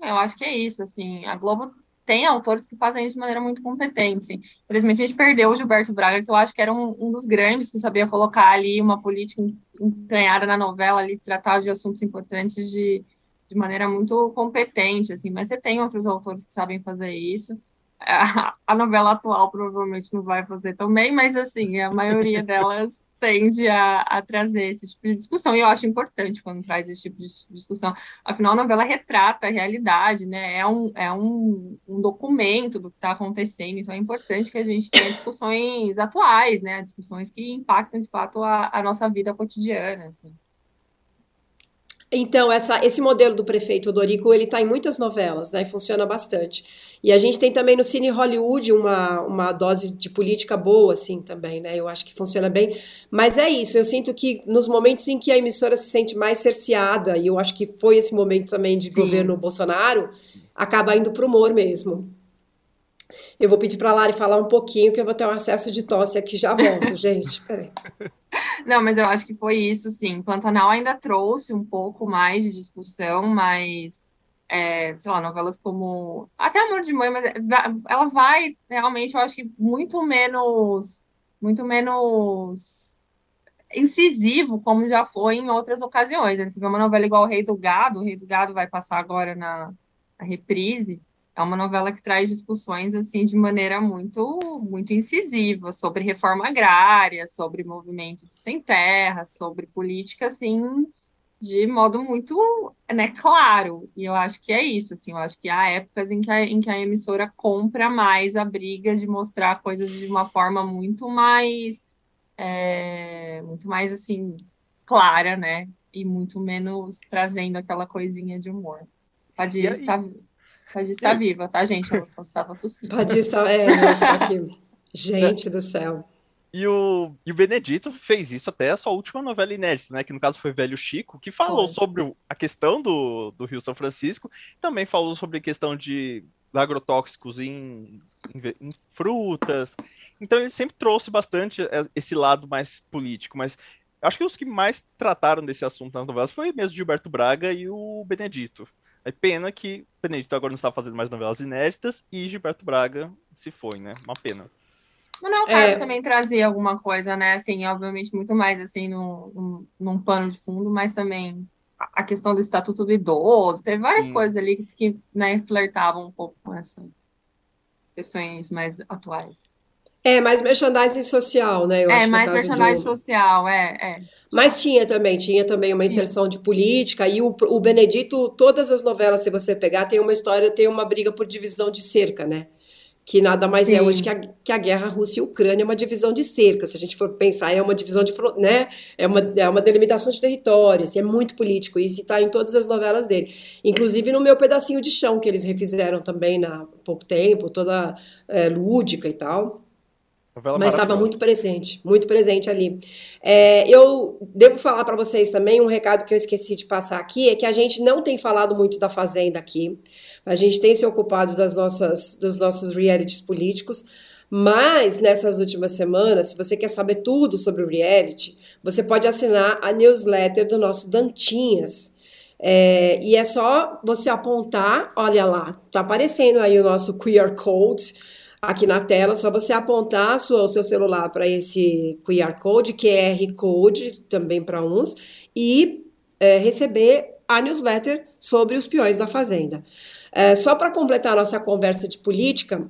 Eu acho que é isso, assim, a Globo tem autores que fazem isso de maneira muito competente. Infelizmente, a gente perdeu o Gilberto Braga, que eu acho que era um, um dos grandes que sabia colocar ali uma política entranhada na novela, ali, tratar de assuntos importantes de, de maneira muito competente, assim. Mas você tem outros autores que sabem fazer isso. A, a novela atual provavelmente não vai fazer também, mas, assim, a maioria delas tende a, a, trazer esse tipo de discussão, e eu acho importante quando traz esse tipo de discussão. Afinal, a novela retrata a realidade, né? É um, é um, um documento do que está acontecendo, então é importante que a gente tenha discussões atuais, né? Discussões que impactam, de fato, a, a nossa vida cotidiana, assim. Então, essa, esse modelo do prefeito Odorico, ele está em muitas novelas, né? E funciona bastante. E a gente tem também no Cine Hollywood uma, uma dose de política boa, assim, também, né? Eu acho que funciona bem. Mas é isso, eu sinto que nos momentos em que a emissora se sente mais cerceada, e eu acho que foi esse momento também de Sim. governo Bolsonaro, acaba indo para o humor mesmo. Eu vou pedir para a Lari falar um pouquinho, que eu vou ter um acesso de tosse aqui, já volto, gente. Peraí. Não, mas eu acho que foi isso, sim. Pantanal ainda trouxe um pouco mais de discussão, mas, é, sei lá, novelas como. Até Amor de Mãe, mas ela vai realmente, eu acho que muito menos. Muito menos incisivo, como já foi em outras ocasiões. Né? Você vê uma novela igual o Rei do Gado, o Rei do Gado vai passar agora na, na reprise é uma novela que traz discussões assim de maneira muito muito incisiva sobre reforma agrária, sobre movimento de sem terra, sobre política assim de modo muito né, claro. E eu acho que é isso, assim, eu acho que há épocas em que a, em que a emissora compra mais a briga de mostrar coisas de uma forma muito mais é, muito mais assim clara, né? E muito menos trazendo aquela coisinha de humor. Padir está Padir está viva, tá, gente? Eu só estava tossindo. Padir está, é, tá aqui. Gente do céu. E o, e o Benedito fez isso até a sua última novela inédita, né? Que no caso foi Velho Chico, que falou sobre a questão do, do Rio São Francisco, também falou sobre a questão de agrotóxicos em, em, em, frutas. Então ele sempre trouxe bastante esse lado mais político, mas acho que os que mais trataram desse assunto nas novelas foi mesmo Gilberto Braga e o Benedito. É pena que Benedito agora não está fazendo mais novelas inéditas e Gilberto Braga se foi, né? Uma pena. Manuel Carlos é... também trazia alguma coisa, né? Assim, obviamente, muito mais assim no, no, num pano de fundo, mas também a questão do estatuto do idoso, teve várias Sim. coisas ali que, que né, flertavam um pouco com essas questões mais atuais. É, mais merchandising social, né? Eu é, acho, mais merchandising do... social, é, é. Mas tinha também, tinha também uma inserção de política, e o, o Benedito, todas as novelas, se você pegar, tem uma história, tem uma briga por divisão de cerca, né? que nada mais Sim. é hoje que a, que a guerra Rússia e Ucrânia é uma divisão de cerca. Se a gente for pensar, é uma divisão de, né, é uma, é uma delimitação de territórios, é muito político, isso está em todas as novelas dele. Inclusive no meu pedacinho de chão, que eles refizeram também há pouco tempo, toda é, lúdica e tal. Mas estava muito presente, muito presente ali. É, eu devo falar para vocês também um recado que eu esqueci de passar aqui, é que a gente não tem falado muito da Fazenda aqui. A gente tem se ocupado das nossas, dos nossos realities políticos. Mas nessas últimas semanas, se você quer saber tudo sobre o reality, você pode assinar a newsletter do nosso Dantinhas. É, e é só você apontar, olha lá, tá aparecendo aí o nosso QR Code aqui na tela, só você apontar sua, o seu celular para esse QR Code, QR Code também para uns, e é, receber a newsletter sobre os peões da Fazenda. É, só para completar a nossa conversa de política,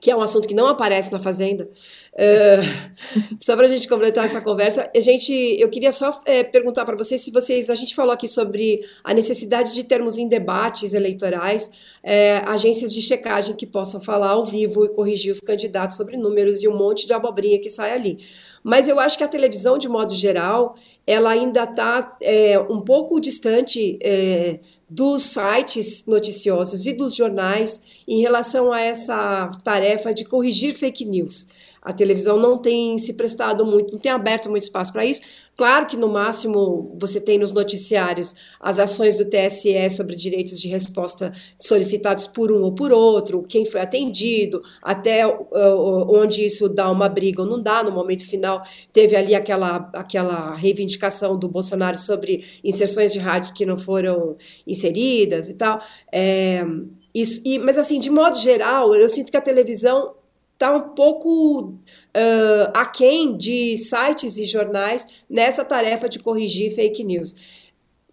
que é um assunto que não aparece na Fazenda. Uh, só para a gente completar essa conversa, a gente, eu queria só é, perguntar para vocês se vocês, a gente falou aqui sobre a necessidade de termos em debates eleitorais é, agências de checagem que possam falar ao vivo e corrigir os candidatos sobre números e um monte de abobrinha que sai ali. Mas eu acho que a televisão, de modo geral, ela ainda está é, um pouco distante dos sites noticiosos e dos jornais em relação a essa tarefa de corrigir fake news. A televisão não tem se prestado muito, não tem aberto muito espaço para isso. Claro que no máximo você tem nos noticiários as ações do TSE sobre direitos de resposta solicitados por um ou por outro, quem foi atendido, até uh, onde isso dá uma briga ou não dá. No momento final, teve ali aquela, aquela reivindicação do Bolsonaro sobre inserções de rádios que não foram inseridas e tal. É, isso, e, mas, assim, de modo geral, eu sinto que a televisão está um pouco uh, aquém de sites e jornais nessa tarefa de corrigir fake news.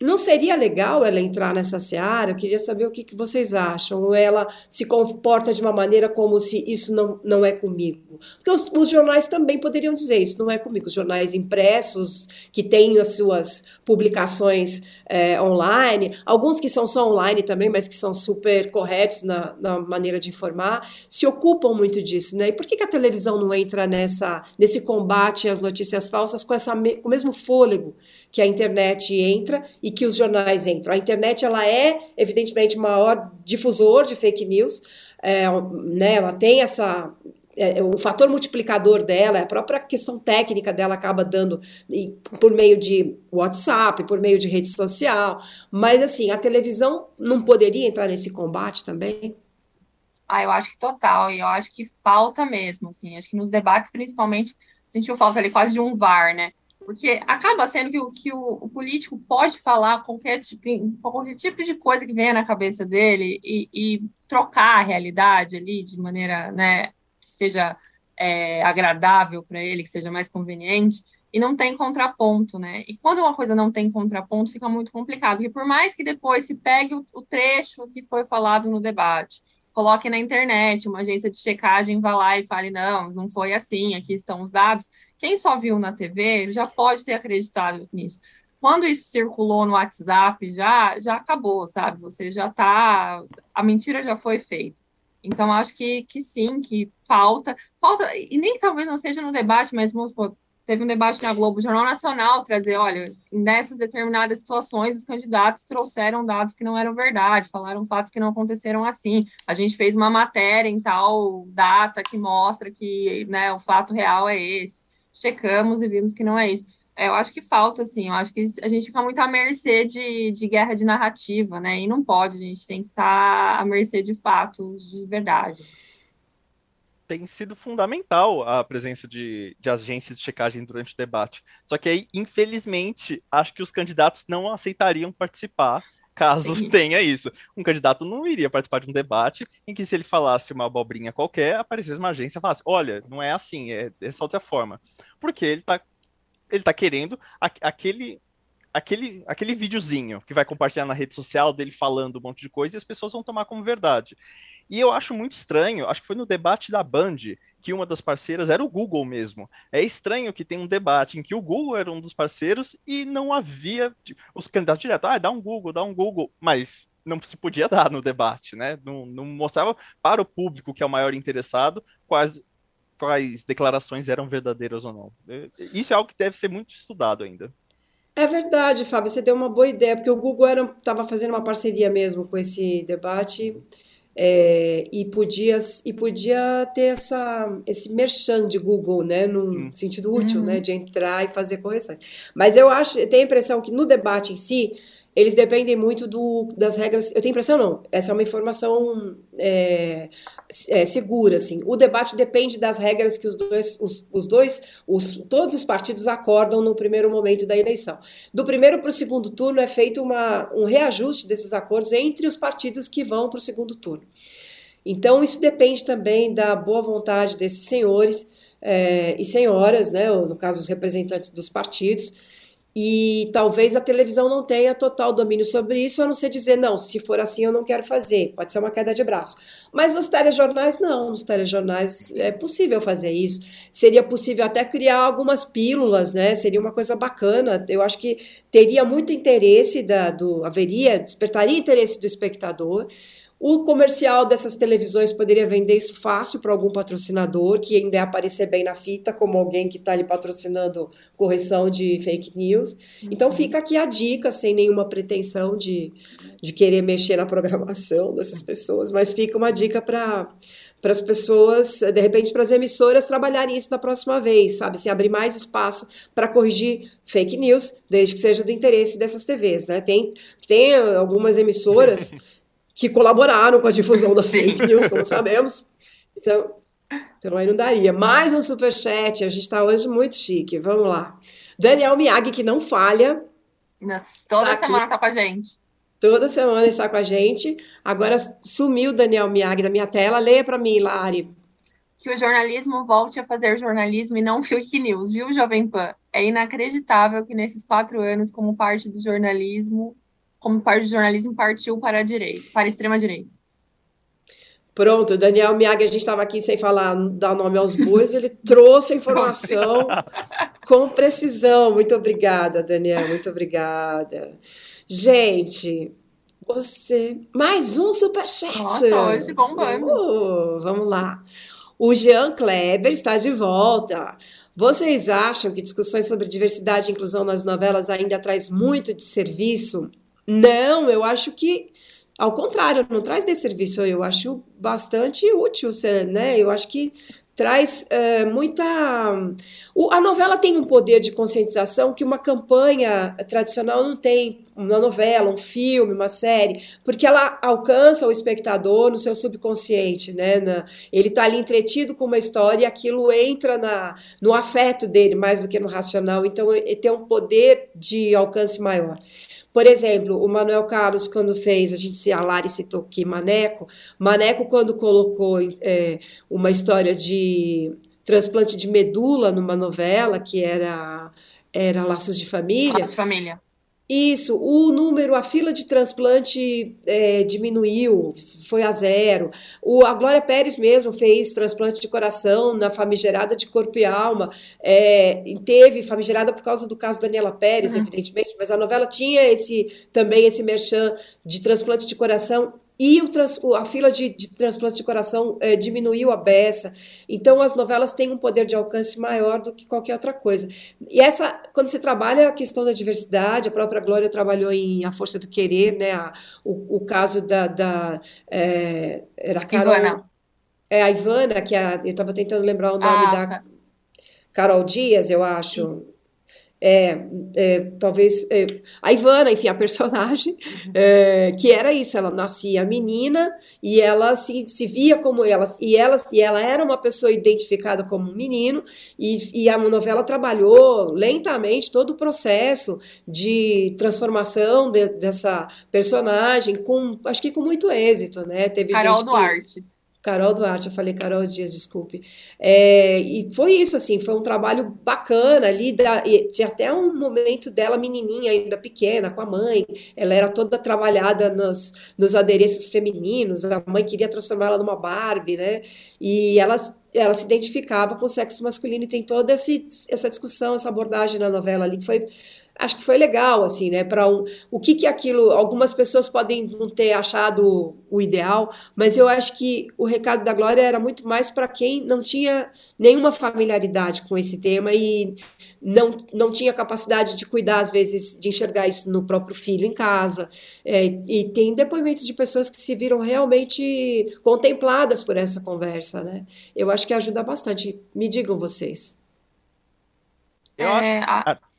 Não seria legal ela entrar nessa seara? Eu queria saber o que, que vocês acham. Ou ela se comporta de uma maneira como se isso não, não é comigo? Porque os, os jornais também poderiam dizer isso não é comigo. Os jornais impressos, que têm as suas publicações é, online, alguns que são só online também, mas que são super corretos na, na maneira de informar, se ocupam muito disso. Né? E por que, que a televisão não entra nessa, nesse combate às notícias falsas com, essa, com o mesmo fôlego que a internet entra e que os jornais entram. A internet ela é evidentemente maior difusor de fake news, é, né, ela tem essa é, o fator multiplicador dela, a própria questão técnica dela acaba dando por meio de WhatsApp, por meio de rede social, mas assim, a televisão não poderia entrar nesse combate também? Ah, eu acho que total, e eu acho que falta mesmo, assim, acho que nos debates, principalmente, sentiu falta ali quase de um VAR, né? Porque acaba sendo que, o, que o, o, político pode falar qualquer tipo, qualquer tipo de coisa que venha na cabeça dele e, e trocar a realidade ali de maneira né, que seja é, agradável para ele, que seja mais conveniente, e não tem contraponto, né? E quando uma coisa não tem contraponto, fica muito complicado, porque por mais que depois se pegue o, o trecho que foi falado no debate, coloque na internet, uma agência de checagem vá lá e fale, não, não foi assim, aqui estão os dados, quem só viu na TV já pode ter acreditado nisso. Quando isso circulou no WhatsApp, já, já acabou, sabe? Você já tá. A mentira já foi feita. Então, acho que, que sim, que falta. Falta, e nem talvez não seja no debate, mas vamos teve um debate na Globo, Jornal Nacional, trazer, olha, nessas determinadas situações, os candidatos trouxeram dados que não eram verdade, falaram fatos que não aconteceram assim. A gente fez uma matéria em tal data que mostra que né, o fato real é esse checamos e vimos que não é isso. É, eu acho que falta, assim, eu acho que a gente fica muito à mercê de, de guerra de narrativa, né? E não pode, a gente tem que estar à mercê de fatos de verdade. Tem sido fundamental a presença de, de agências de checagem durante o debate. Só que aí, infelizmente, acho que os candidatos não aceitariam participar caso Sim. tenha isso. Um candidato não iria participar de um debate em que, se ele falasse uma abobrinha qualquer, aparecesse uma agência e falasse: olha, não é assim, é dessa outra forma. Porque ele está ele tá querendo aquele, aquele, aquele videozinho que vai compartilhar na rede social dele falando um monte de coisa e as pessoas vão tomar como verdade. E eu acho muito estranho, acho que foi no debate da Band que uma das parceiras era o Google mesmo. É estranho que tem um debate em que o Google era um dos parceiros e não havia tipo, os candidatos direto, ah, dá um Google, dá um Google, mas não se podia dar no debate, né? Não, não mostrava para o público que é o maior interessado quais, quais declarações eram verdadeiras ou não. É, isso é algo que deve ser muito estudado ainda. É verdade, Fábio, você deu uma boa ideia, porque o Google estava fazendo uma parceria mesmo com esse debate é, e, podia, e podia ter essa, esse merchan de Google, né, num Sim. sentido útil, né, uhum. né, de entrar e fazer correções. Mas eu acho, eu tenho a impressão que no debate em si, eles dependem muito do, das regras. Eu tenho impressão, não. Essa é uma informação é, é, segura, assim. O debate depende das regras que os dois, os, os dois, os, todos os partidos acordam no primeiro momento da eleição. Do primeiro para o segundo turno é feito uma, um reajuste desses acordos entre os partidos que vão para o segundo turno. Então, isso depende também da boa vontade desses senhores é, e senhoras, né, no caso, os representantes dos partidos, e talvez a televisão não tenha total domínio sobre isso, a não ser dizer, não, se for assim eu não quero fazer. Pode ser uma queda de braço. Mas nos telejornais, não. Nos telejornais é possível fazer isso. Seria possível até criar algumas pílulas, né? Seria uma coisa bacana. Eu acho que teria muito interesse, da, do, haveria, despertaria interesse do espectador. O comercial dessas televisões poderia vender isso fácil para algum patrocinador que ainda ia aparecer bem na fita, como alguém que está ali patrocinando correção de fake news. Então uhum. fica aqui a dica, sem nenhuma pretensão de, de querer mexer na programação dessas pessoas, mas fica uma dica para para as pessoas, de repente, para as emissoras trabalharem isso da próxima vez, sabe? Se abrir mais espaço para corrigir fake news, desde que seja do interesse dessas TVs, né? Tem, tem algumas emissoras que colaboraram com a difusão das fake news, como sabemos. Então, então aí não daria. Mais um superchat, a gente está hoje muito chique. Vamos lá. Daniel Miyagi, que não falha. Nossa, toda tá semana está com a gente. Toda semana está com a gente. Agora sumiu o Daniel Miyagi da minha tela. Leia para mim, Lari. Que o jornalismo volte a fazer jornalismo e não fake news, viu, Jovem Pan? É inacreditável que nesses quatro anos, como parte do jornalismo, como parte do jornalismo, partiu para a direita, para a extrema-direita. Pronto, Daniel Miag, a gente estava aqui sem falar, dar nome aos bois, ele trouxe a informação com precisão. Muito obrigada, Daniel, muito obrigada. Gente, você. Mais um superchat. Nossa, hoje bombando. Uh, vamos lá. O Jean Kleber está de volta. Vocês acham que discussões sobre diversidade e inclusão nas novelas ainda traz muito de serviço? Não, eu acho que ao contrário, não traz desserviço, eu acho bastante útil, né? Eu acho que traz é, muita. O, a novela tem um poder de conscientização que uma campanha tradicional não tem. Uma novela, um filme, uma série, porque ela alcança o espectador no seu subconsciente, né? Na, ele está ali entretido com uma história e aquilo entra na, no afeto dele mais do que no racional, então tem um poder de alcance maior. Por exemplo, o Manuel Carlos, quando fez, a gente se a Lari citou aqui Maneco, Maneco, quando colocou é, uma história de transplante de medula numa novela, que era, era Laços de Família. Laços de Família. Isso, o número, a fila de transplante é, diminuiu, foi a zero. O, a Glória Pérez mesmo fez transplante de coração na famigerada de corpo e alma. É, teve famigerada por causa do caso Daniela Pérez, uhum. evidentemente, mas a novela tinha esse também esse merchan de transplante de coração e o trans, a fila de, de transplante de coração é, diminuiu a beça. Então, as novelas têm um poder de alcance maior do que qualquer outra coisa. E essa, quando você trabalha a questão da diversidade, a própria Glória trabalhou em A Força do Querer, né? A, o, o caso da. da é, era a Carol. Ivana. É a Ivana, que é a, eu estava tentando lembrar o nome ah, da. Tá. Carol Dias, eu acho. Isso é, é, talvez é, a Ivana, enfim, a personagem, é, que era isso, ela nascia menina e ela se, se via como ela, e ela, e ela era uma pessoa identificada como um menino, e, e a novela trabalhou lentamente todo o processo de transformação de, dessa personagem, com, acho que com muito êxito, né? Teve Carol gente que, Duarte. Carol Duarte, eu falei Carol Dias, desculpe. É, e foi isso, assim, foi um trabalho bacana ali, da, tinha até um momento dela menininha ainda pequena, com a mãe, ela era toda trabalhada nos, nos adereços femininos, a mãe queria transformar ela numa Barbie, né, e ela, ela se identificava com o sexo masculino e tem toda esse, essa discussão, essa abordagem na novela ali, que foi acho que foi legal, assim, né? Para um, o que que aquilo, algumas pessoas podem não ter achado o ideal, mas eu acho que o recado da Glória era muito mais para quem não tinha nenhuma familiaridade com esse tema e não, não tinha capacidade de cuidar, às vezes, de enxergar isso no próprio filho em casa. É, e tem depoimentos de pessoas que se viram realmente contempladas por essa conversa, né? Eu acho que ajuda bastante. Me digam vocês. Eu é, acho... a...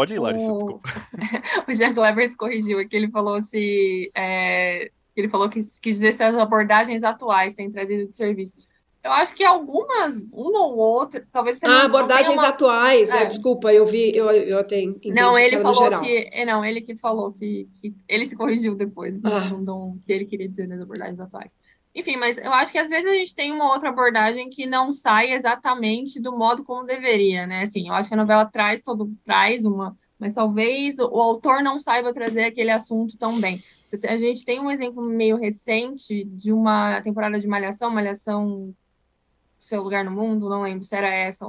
Pode ir, Larissa, o... desculpa. o Jean Clevers corrigiu aqui, ele falou se. É... Ele falou que quis dizer se as abordagens atuais têm trazido de serviço. Eu acho que algumas, uma ou outra, talvez você Ah, abordagens uma... atuais, é. É, desculpa, eu vi, eu, eu até entendi não, ele que falou que é, Não, ele que falou que, que ele se corrigiu depois, ah. não, que ele queria dizer nas abordagens atuais. Enfim, mas eu acho que às vezes a gente tem uma outra abordagem que não sai exatamente do modo como deveria, né? Assim, eu acho que a novela traz todo traz uma, mas talvez o, autor não saiba trazer aquele assunto tão bem. A gente tem um exemplo meio recente de uma temporada de Malhação, Malhação Seu Lugar no Mundo, não lembro se era essa,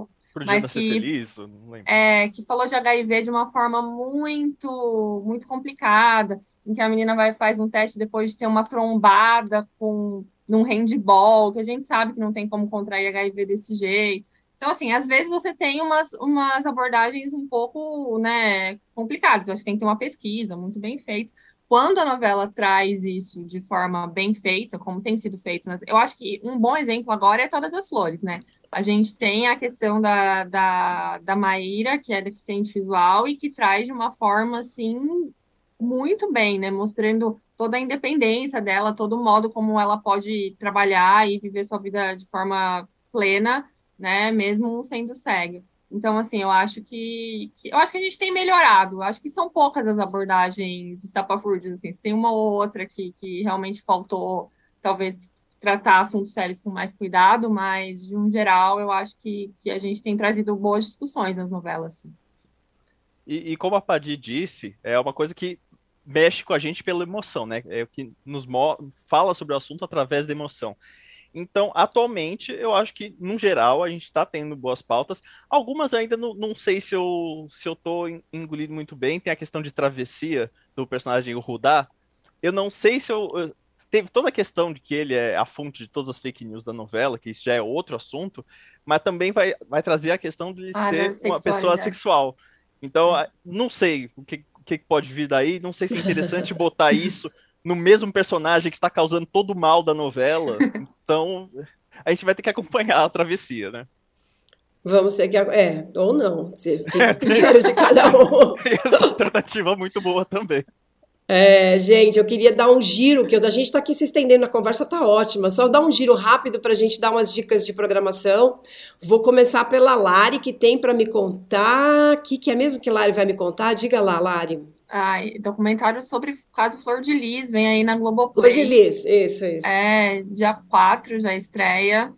mas que, feliz, não lembro. É, que falou de HIV de uma forma muito, muito complicada em que a menina vai faz um teste depois de ter uma trombada com num handball, que a gente sabe que não tem como contrair HIV desse jeito. Então, assim, às vezes você tem umas, umas abordagens um pouco, né, complicadas. Eu acho que tem que ter uma pesquisa muito bem feita. Quando a novela traz isso de forma bem feita, como tem sido feito, mas eu acho que um bom exemplo agora é Todas as Flores, né? A gente tem a questão da, da, da Maíra, que é deficiente visual e que traz de uma forma, assim, muito bem, né? Mostrando toda a independência dela, todo o modo como ela pode trabalhar e viver sua vida de forma plena, né? Mesmo sendo cega. Então, assim, eu acho que, que, eu acho que a gente tem melhorado. Eu acho que são poucas as abordagens estapafúrdias, assim. Se tem uma ou outra que, que realmente faltou, talvez tratar assuntos sérios com mais cuidado, mas de um geral, eu acho que, que a gente tem trazido boas discussões nas novelas. Assim. E, e, como a Padi disse, é uma coisa que mexe com a gente pela emoção, né? É o que nos fala sobre o assunto através da emoção. Então, atualmente, eu acho que, no geral, a gente está tendo boas pautas. Algumas ainda não, não sei se eu, se eu tô engolindo muito bem. Tem a questão de travessia do personagem Rudá. Eu não sei se eu, eu. Teve toda a questão de que ele é a fonte de todas as fake news da novela, que isso já é outro assunto, mas também vai, vai trazer a questão de ele ah, ser uma pessoa sexual. Então, não sei o que, que pode vir daí. Não sei se é interessante botar isso no mesmo personagem que está causando todo o mal da novela. Então, a gente vai ter que acompanhar a travessia, né? Vamos ter que. É, ou não. Fica critério de cada um. Essa alternativa é muito boa também. É, gente, eu queria dar um giro, que a gente está aqui se estendendo, a conversa tá ótima. Só dar um giro rápido para a gente dar umas dicas de programação. Vou começar pela Lari, que tem para me contar. O que, que é mesmo que Lari vai me contar? Diga lá, Lari. Ai, documentário sobre o caso Flor de Lis, vem aí na Globoplay. Flor de Lis, isso, isso. É, dia 4 já estreia.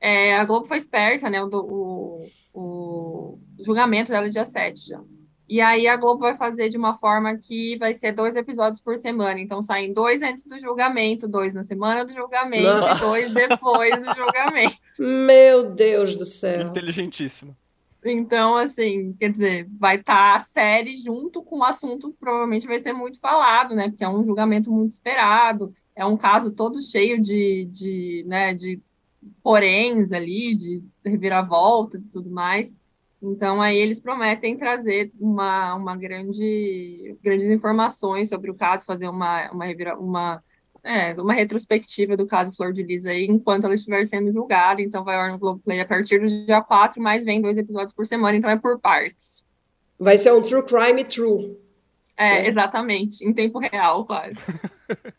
É, a Globo foi esperta, né? O, o, o julgamento dela é dia 7 já. E aí a Globo vai fazer de uma forma que vai ser dois episódios por semana. Então saem dois antes do julgamento, dois na semana do julgamento, Nossa. dois depois do julgamento. Meu Deus do céu. Inteligentíssimo. Então, assim, quer dizer, vai estar tá a série junto com o assunto que provavelmente vai ser muito falado, né? Porque é um julgamento muito esperado, é um caso todo cheio de, de, né, de poréns ali, de reviravoltas e tudo mais. Então, aí eles prometem trazer uma, uma grande, grandes informações sobre o caso, fazer uma, uma, uma, é, uma retrospectiva do caso Flor de Lis aí, enquanto ela estiver sendo julgada. Então, vai ao no Globoplay a partir do dia 4, mas vem dois episódios por semana, então é por partes. Vai ser um true crime true. É, é. exatamente, em tempo real, claro.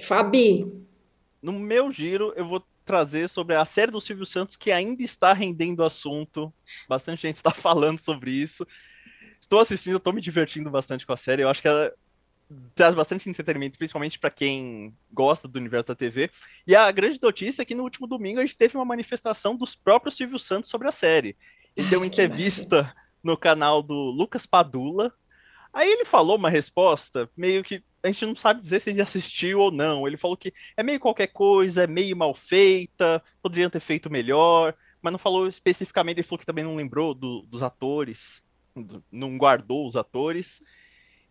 Fabi. No meu giro, eu vou trazer sobre a série do Silvio Santos que ainda está rendendo assunto. Bastante gente está falando sobre isso. Estou assistindo, estou me divertindo bastante com a série. Eu acho que ela traz bastante entretenimento, principalmente para quem gosta do universo da TV. E a grande notícia é que no último domingo a gente teve uma manifestação dos próprios Silvio Santos sobre a série. Ele deu uma entrevista no canal do Lucas Padula. Aí ele falou uma resposta meio que a gente não sabe dizer se ele assistiu ou não. Ele falou que é meio qualquer coisa, é meio mal feita, poderiam ter feito melhor, mas não falou especificamente. Ele falou que também não lembrou do, dos atores, não guardou os atores.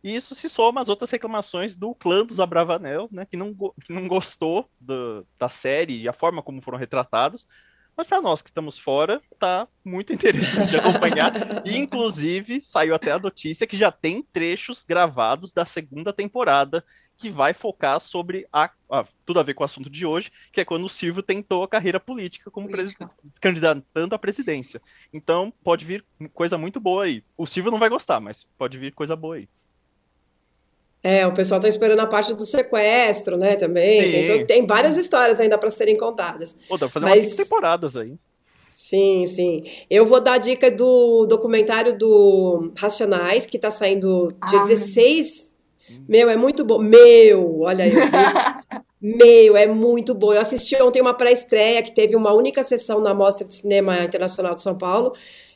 E isso se soma às outras reclamações do clã dos Abravanel, né, que não, que não gostou do, da série e a forma como foram retratados. Mas para nós que estamos fora, tá muito interessante acompanhar. e, inclusive, saiu até a notícia que já tem trechos gravados da segunda temporada que vai focar sobre a, a, tudo a ver com o assunto de hoje, que é quando o Silvio tentou a carreira política como presidente, candidatando à presidência. Então, pode vir coisa muito boa aí. O Silvio não vai gostar, mas pode vir coisa boa aí. É, o pessoal está esperando a parte do sequestro, né, também. Tem, tem, várias histórias ainda para serem contadas. Pô, dá pra fazer Mas... umas temporadas aí. Sim, sim. Eu vou dar a dica do documentário do Racionais, que está saindo dia ah. 16. Meu, é muito bom. Meu, olha aí. Meu, é muito bom. Eu assisti ontem uma pré-estreia que teve uma única sessão na Mostra de Cinema Internacional de São Paulo.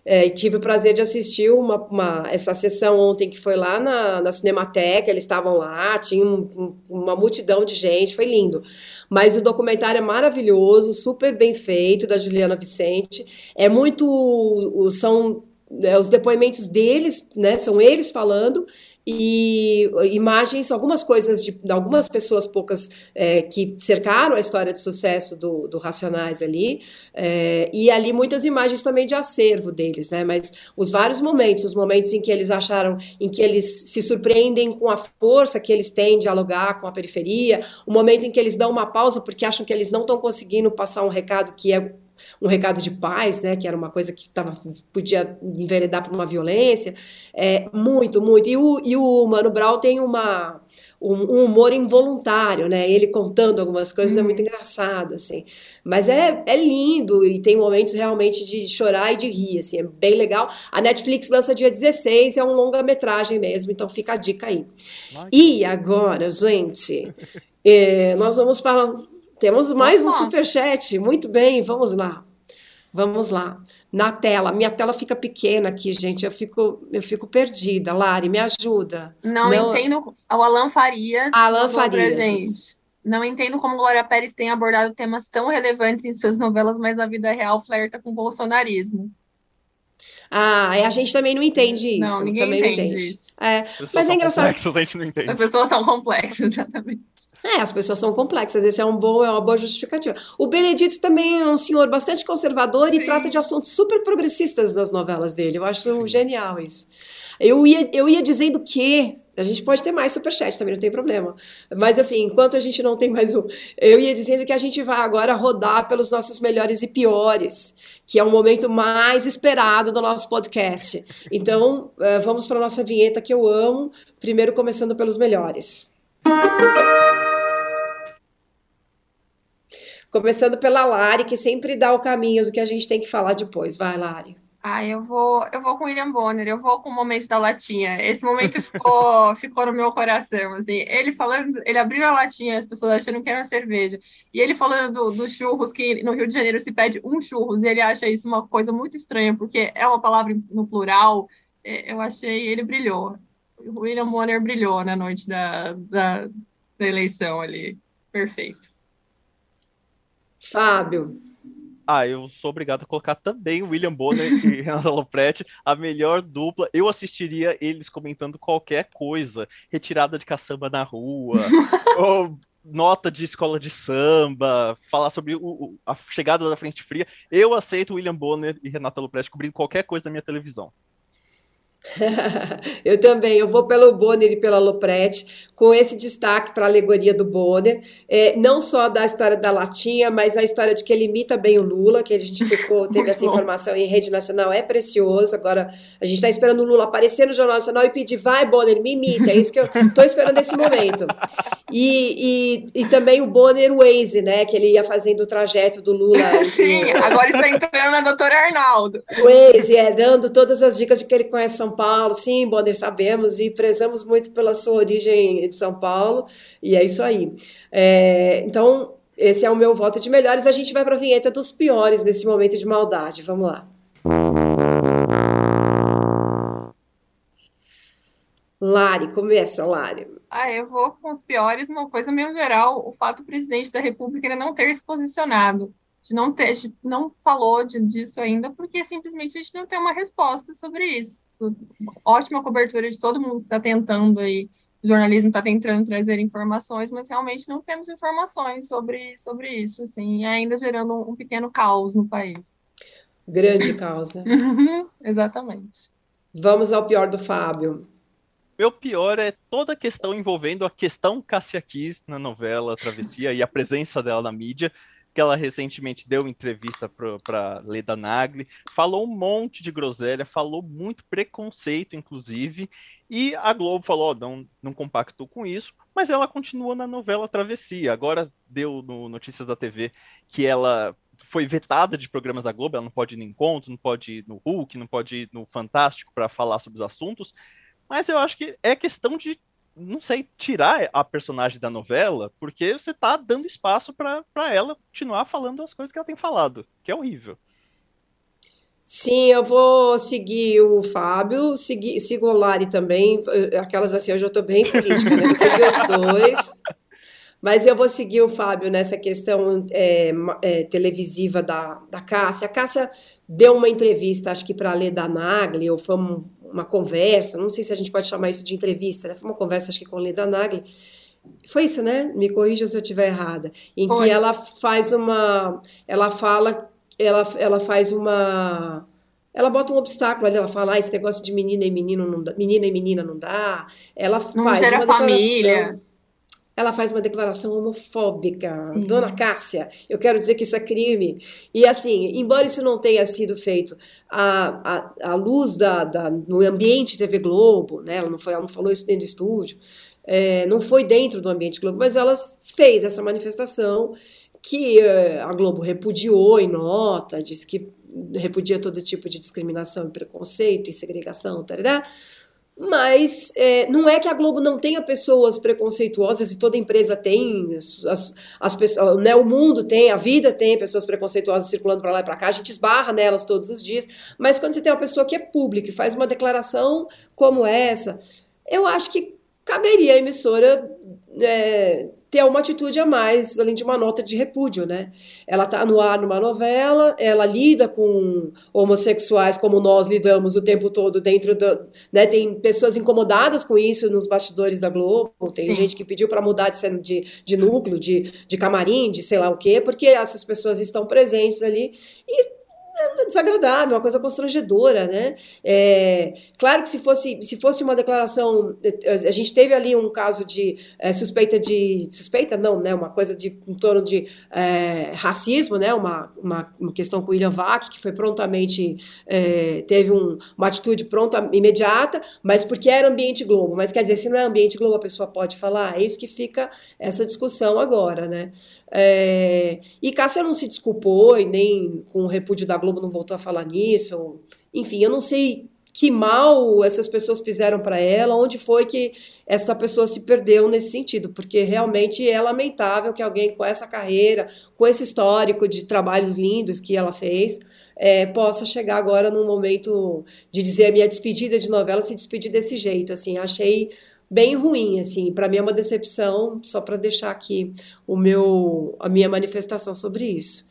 É, tive o prazer de assistir uma, uma, essa sessão ontem que foi lá na, na Cinemateca, eles estavam lá, tinha um, um, uma multidão de gente, foi lindo. Mas o documentário é maravilhoso, super bem feito, da Juliana Vicente. É muito. São é, os depoimentos deles, né? São eles falando e imagens, algumas coisas de algumas pessoas poucas é, que cercaram a história de sucesso do, do Racionais ali, é, e ali muitas imagens também de acervo deles, né? Mas os vários momentos, os momentos em que eles acharam, em que eles se surpreendem com a força que eles têm de dialogar com a periferia, o momento em que eles dão uma pausa porque acham que eles não estão conseguindo passar um recado que é um recado de paz, né, que era uma coisa que tava, podia enveredar para uma violência, é, muito, muito. E o, e o Mano Brown tem uma, um, um, humor involuntário, né, ele contando algumas coisas é muito uhum. engraçado, assim. Mas é, é lindo e tem momentos realmente de chorar e de rir, assim, é bem legal. A Netflix lança dia 16, é um longa-metragem mesmo, então fica a dica aí. E agora, gente, é, nós vamos para temos mais um superchat. Muito bem, vamos lá. Vamos lá. Na tela, minha tela fica pequena aqui, gente. Eu fico, eu fico perdida. Lari, me ajuda. Não, Não... entendo. O Alan Farias. Alan Farias. Gente. Não entendo como Glória Pérez tem abordado temas tão relevantes em suas novelas, mas na vida real flerta com o bolsonarismo. Ah, a gente também não entende isso. Não, ninguém também entende, entende. isso. É, mas é engraçado. Complexos, a gente não entende. As pessoas são complexas, exatamente. É, as pessoas são complexas. Esse é um bom, é uma boa justificativa. O Benedito também é um senhor bastante conservador Sim. e trata de assuntos super progressistas nas novelas dele. Eu acho Sim. genial isso. Eu ia, eu ia dizendo que a gente pode ter mais superchat também, não tem problema. Mas assim, enquanto a gente não tem mais um, eu ia dizendo que a gente vai agora rodar pelos nossos melhores e piores, que é o momento mais esperado do nosso podcast. Então, uh, vamos para nossa vinheta que eu amo, primeiro começando pelos melhores. Começando pela Lari, que sempre dá o caminho do que a gente tem que falar depois. Vai, Lari. Ah, eu vou, eu vou com o William Bonner, eu vou com o momento da latinha. Esse momento ficou, ficou no meu coração, assim. Ele falando, ele abriu a latinha, as pessoas achando que era uma cerveja. E ele falando dos do churros, que no Rio de Janeiro se pede um churros, e ele acha isso uma coisa muito estranha, porque é uma palavra no plural. É, eu achei, ele brilhou. O William Bonner brilhou na noite da, da, da eleição ali. Perfeito. Fábio, ah, eu sou obrigado a colocar também o William Bonner e Renata Lopretti, a melhor dupla. Eu assistiria eles comentando qualquer coisa, retirada de caçamba na rua, ou nota de escola de samba, falar sobre o, a chegada da frente fria. Eu aceito William Bonner e Renata Lopretti cobrindo qualquer coisa na minha televisão. eu também, eu vou pelo Bonner e pela Lopretti, com esse destaque para a alegoria do Bonner, é, não só da história da latinha, mas a história de que ele imita bem o Lula, que a gente ficou, teve essa informação em rede nacional, é precioso. Agora a gente está esperando o Lula aparecer no Jornal Nacional e pedir, vai, Bonner, me imita. É isso que eu estou esperando nesse momento. E, e, e, também o Bonner Waze, né? Que ele ia fazendo o trajeto do Lula. Sim, agora está entrando na doutora Arnaldo. Waze, é, dando todas as dicas de que ele conhece São Paulo, sim, Bonner, sabemos, e prezamos muito pela sua origem de São Paulo, e é isso aí. É, então, esse é o meu voto de melhores. A gente vai para a vinheta dos piores nesse momento de maldade. Vamos lá. Lari, começa, Lari. Ah, eu vou com os piores, uma coisa meio geral, o fato do presidente da República não ter se posicionado, de não ter, de, não falou de, disso ainda, porque simplesmente a gente não tem uma resposta sobre isso. Ótima cobertura de todo mundo que está tentando aí, o jornalismo está tentando trazer informações, mas realmente não temos informações sobre, sobre isso, assim, e ainda gerando um, um pequeno caos no país. Grande caos, né? Exatamente. Vamos ao pior do Fábio. Meu pior é toda a questão envolvendo a questão Cassia Kiss na novela Travessia e a presença dela na mídia, que ela recentemente deu entrevista para Leda Nagli, falou um monte de groselha, falou muito preconceito, inclusive, e a Globo falou, oh, não, não compactou com isso, mas ela continua na novela Travessia. Agora deu no Notícias da TV que ela foi vetada de programas da Globo, ela não pode ir no Encontro, não pode ir no Hulk, não pode ir no Fantástico para falar sobre os assuntos, mas eu acho que é questão de, não sei, tirar a personagem da novela, porque você tá dando espaço para ela continuar falando as coisas que ela tem falado, que é horrível. Sim, eu vou seguir o Fábio, seguir, sigo o Lari também, aquelas assim, eu já estou bem política, né? Vou seguir os dois. Mas eu vou seguir o Fábio nessa questão é, é, televisiva da, da Cássia. A Cássia deu uma entrevista, acho que para a Leda Nagli, ou foi um, uma conversa, não sei se a gente pode chamar isso de entrevista, né? Foi uma conversa, acho que com Leda Nagli. Foi isso, né? Me corrija se eu estiver errada. Em Foi. que ela faz uma. Ela fala. Ela, ela faz uma. Ela bota um obstáculo ali, ela fala, ah, esse negócio de menina e menino não dá, menina e menina não dá. Ela não faz uma declaração. Ela faz uma declaração homofóbica. Sim. Dona Cássia, eu quero dizer que isso é crime. E assim, embora isso não tenha sido feito à, à, à luz da, da, no ambiente TV Globo, né? ela, não foi, ela não falou isso dentro do estúdio, é, não foi dentro do ambiente Globo, mas ela fez essa manifestação que é, a Globo repudiou em nota, disse que repudia todo tipo de discriminação e preconceito e segregação, tarará, mas é, não é que a Globo não tenha pessoas preconceituosas e toda empresa tem, as, as pessoas, né, o mundo tem, a vida tem pessoas preconceituosas circulando para lá e para cá, a gente esbarra nelas todos os dias. Mas quando você tem uma pessoa que é pública e faz uma declaração como essa, eu acho que caberia a emissora é, ter uma atitude a mais, além de uma nota de repúdio, né? Ela está no ar numa novela, ela lida com homossexuais como nós lidamos o tempo todo dentro do, né? Tem pessoas incomodadas com isso nos bastidores da Globo, tem Sim. gente que pediu para mudar de, de, de núcleo, de, de camarim, de sei lá o quê, porque essas pessoas estão presentes ali e desagradável, uma coisa constrangedora, né? É, claro que se fosse, se fosse uma declaração, a gente teve ali um caso de é, suspeita de suspeita não, né? Uma coisa de em torno de é, racismo, né? Uma, uma, uma, questão com William Vac que foi prontamente é, teve um, uma atitude pronta imediata, mas porque era ambiente Globo. Mas quer dizer, se não é ambiente Globo, a pessoa pode falar. É isso que fica essa discussão agora, né? É, e Cássia não se desculpou e nem com o repúdio da não voltou a falar nisso. Enfim, eu não sei que mal essas pessoas fizeram para ela, onde foi que essa pessoa se perdeu nesse sentido, porque realmente é lamentável que alguém com essa carreira, com esse histórico de trabalhos lindos que ela fez, é, possa chegar agora num momento de dizer a minha despedida de novela, se despedir desse jeito, assim, achei bem ruim, assim, para mim é uma decepção, só para deixar aqui o meu, a minha manifestação sobre isso.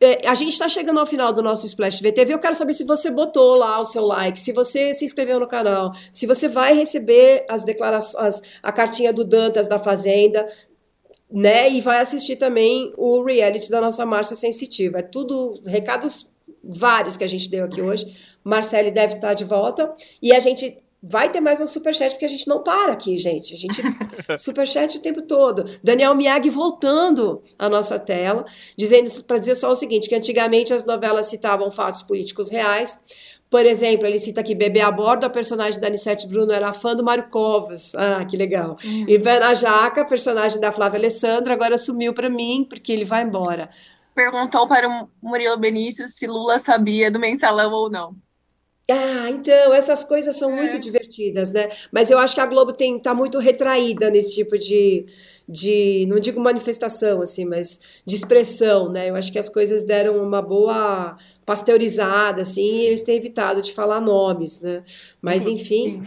É, a gente está chegando ao final do nosso Splash VTV. Eu quero saber se você botou lá o seu like, se você se inscreveu no canal, se você vai receber as declarações, a cartinha do Dantas da Fazenda, né? E vai assistir também o reality da nossa Márcia Sensitiva. É tudo recados vários que a gente deu aqui hoje. Marcele deve estar de volta e a gente Vai ter mais um superchat, porque a gente não para aqui, gente. A gente. superchat o tempo todo. Daniel Miag voltando à nossa tela, dizendo para dizer só o seguinte: que antigamente as novelas citavam fatos políticos reais. Por exemplo, ele cita aqui Bebê a Bordo, a personagem da Anissete Bruno era fã do Mário Covas. Ah, que legal. Uhum. E Vera Jaca, personagem da Flávia Alessandra, agora sumiu para mim, porque ele vai embora. Perguntou para o Murilo Benício se Lula sabia do mensalão ou não. Ah, então, essas coisas são muito É. divertidas, né? Mas eu acho que a Globo tem, tá muito retraída nesse tipo de, de, não digo manifestação, assim, mas de expressão, né? Eu acho que as coisas deram uma boa pasteurizada, assim, e eles têm evitado de falar nomes, né? Mas, enfim,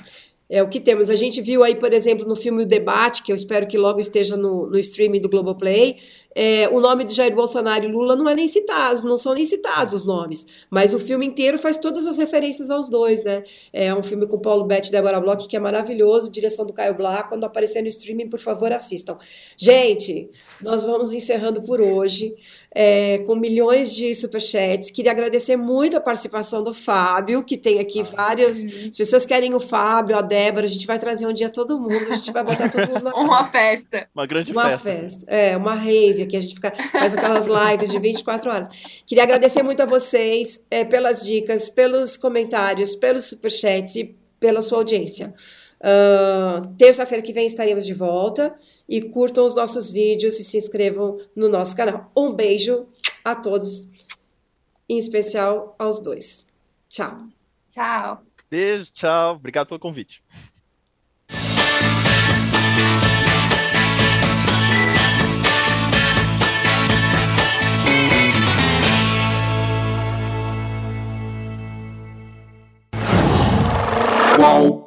é o que temos. A gente viu aí, por exemplo, no filme O Debate, que eu espero que logo esteja no, no streaming do Globoplay, é, o nome de Jair Bolsonaro e Lula não é nem citado, não são nem citados os nomes, mas o filme inteiro faz todas as referências aos dois, né? É um filme com Paulo Betti e Débora Bloch que é maravilhoso, direção do Caio Blá. Quando aparecer no streaming, por favor, assistam. Gente, nós vamos encerrando por hoje. é, com milhões de superchats. Queria agradecer muito a participação do Fábio, que tem aqui várias. As pessoas querem o Fábio, a Débora. A gente vai trazer um dia todo mundo, a gente vai botar todo mundo na Uma festa. Uma grande uma festa. festa. É, uma rave, aqui a gente fica, faz aquelas lives de 24 horas. Queria agradecer muito a vocês é, pelas dicas, pelos comentários, pelos superchats e pela sua audiência. Ah, Terça-feira que vem estaremos de volta e curtam os nossos vídeos e se inscrevam no nosso canal. Um beijo a todos, em especial aos dois. Tchau. Tchau. Beijo, tchau. Obrigado pelo convite. Qual?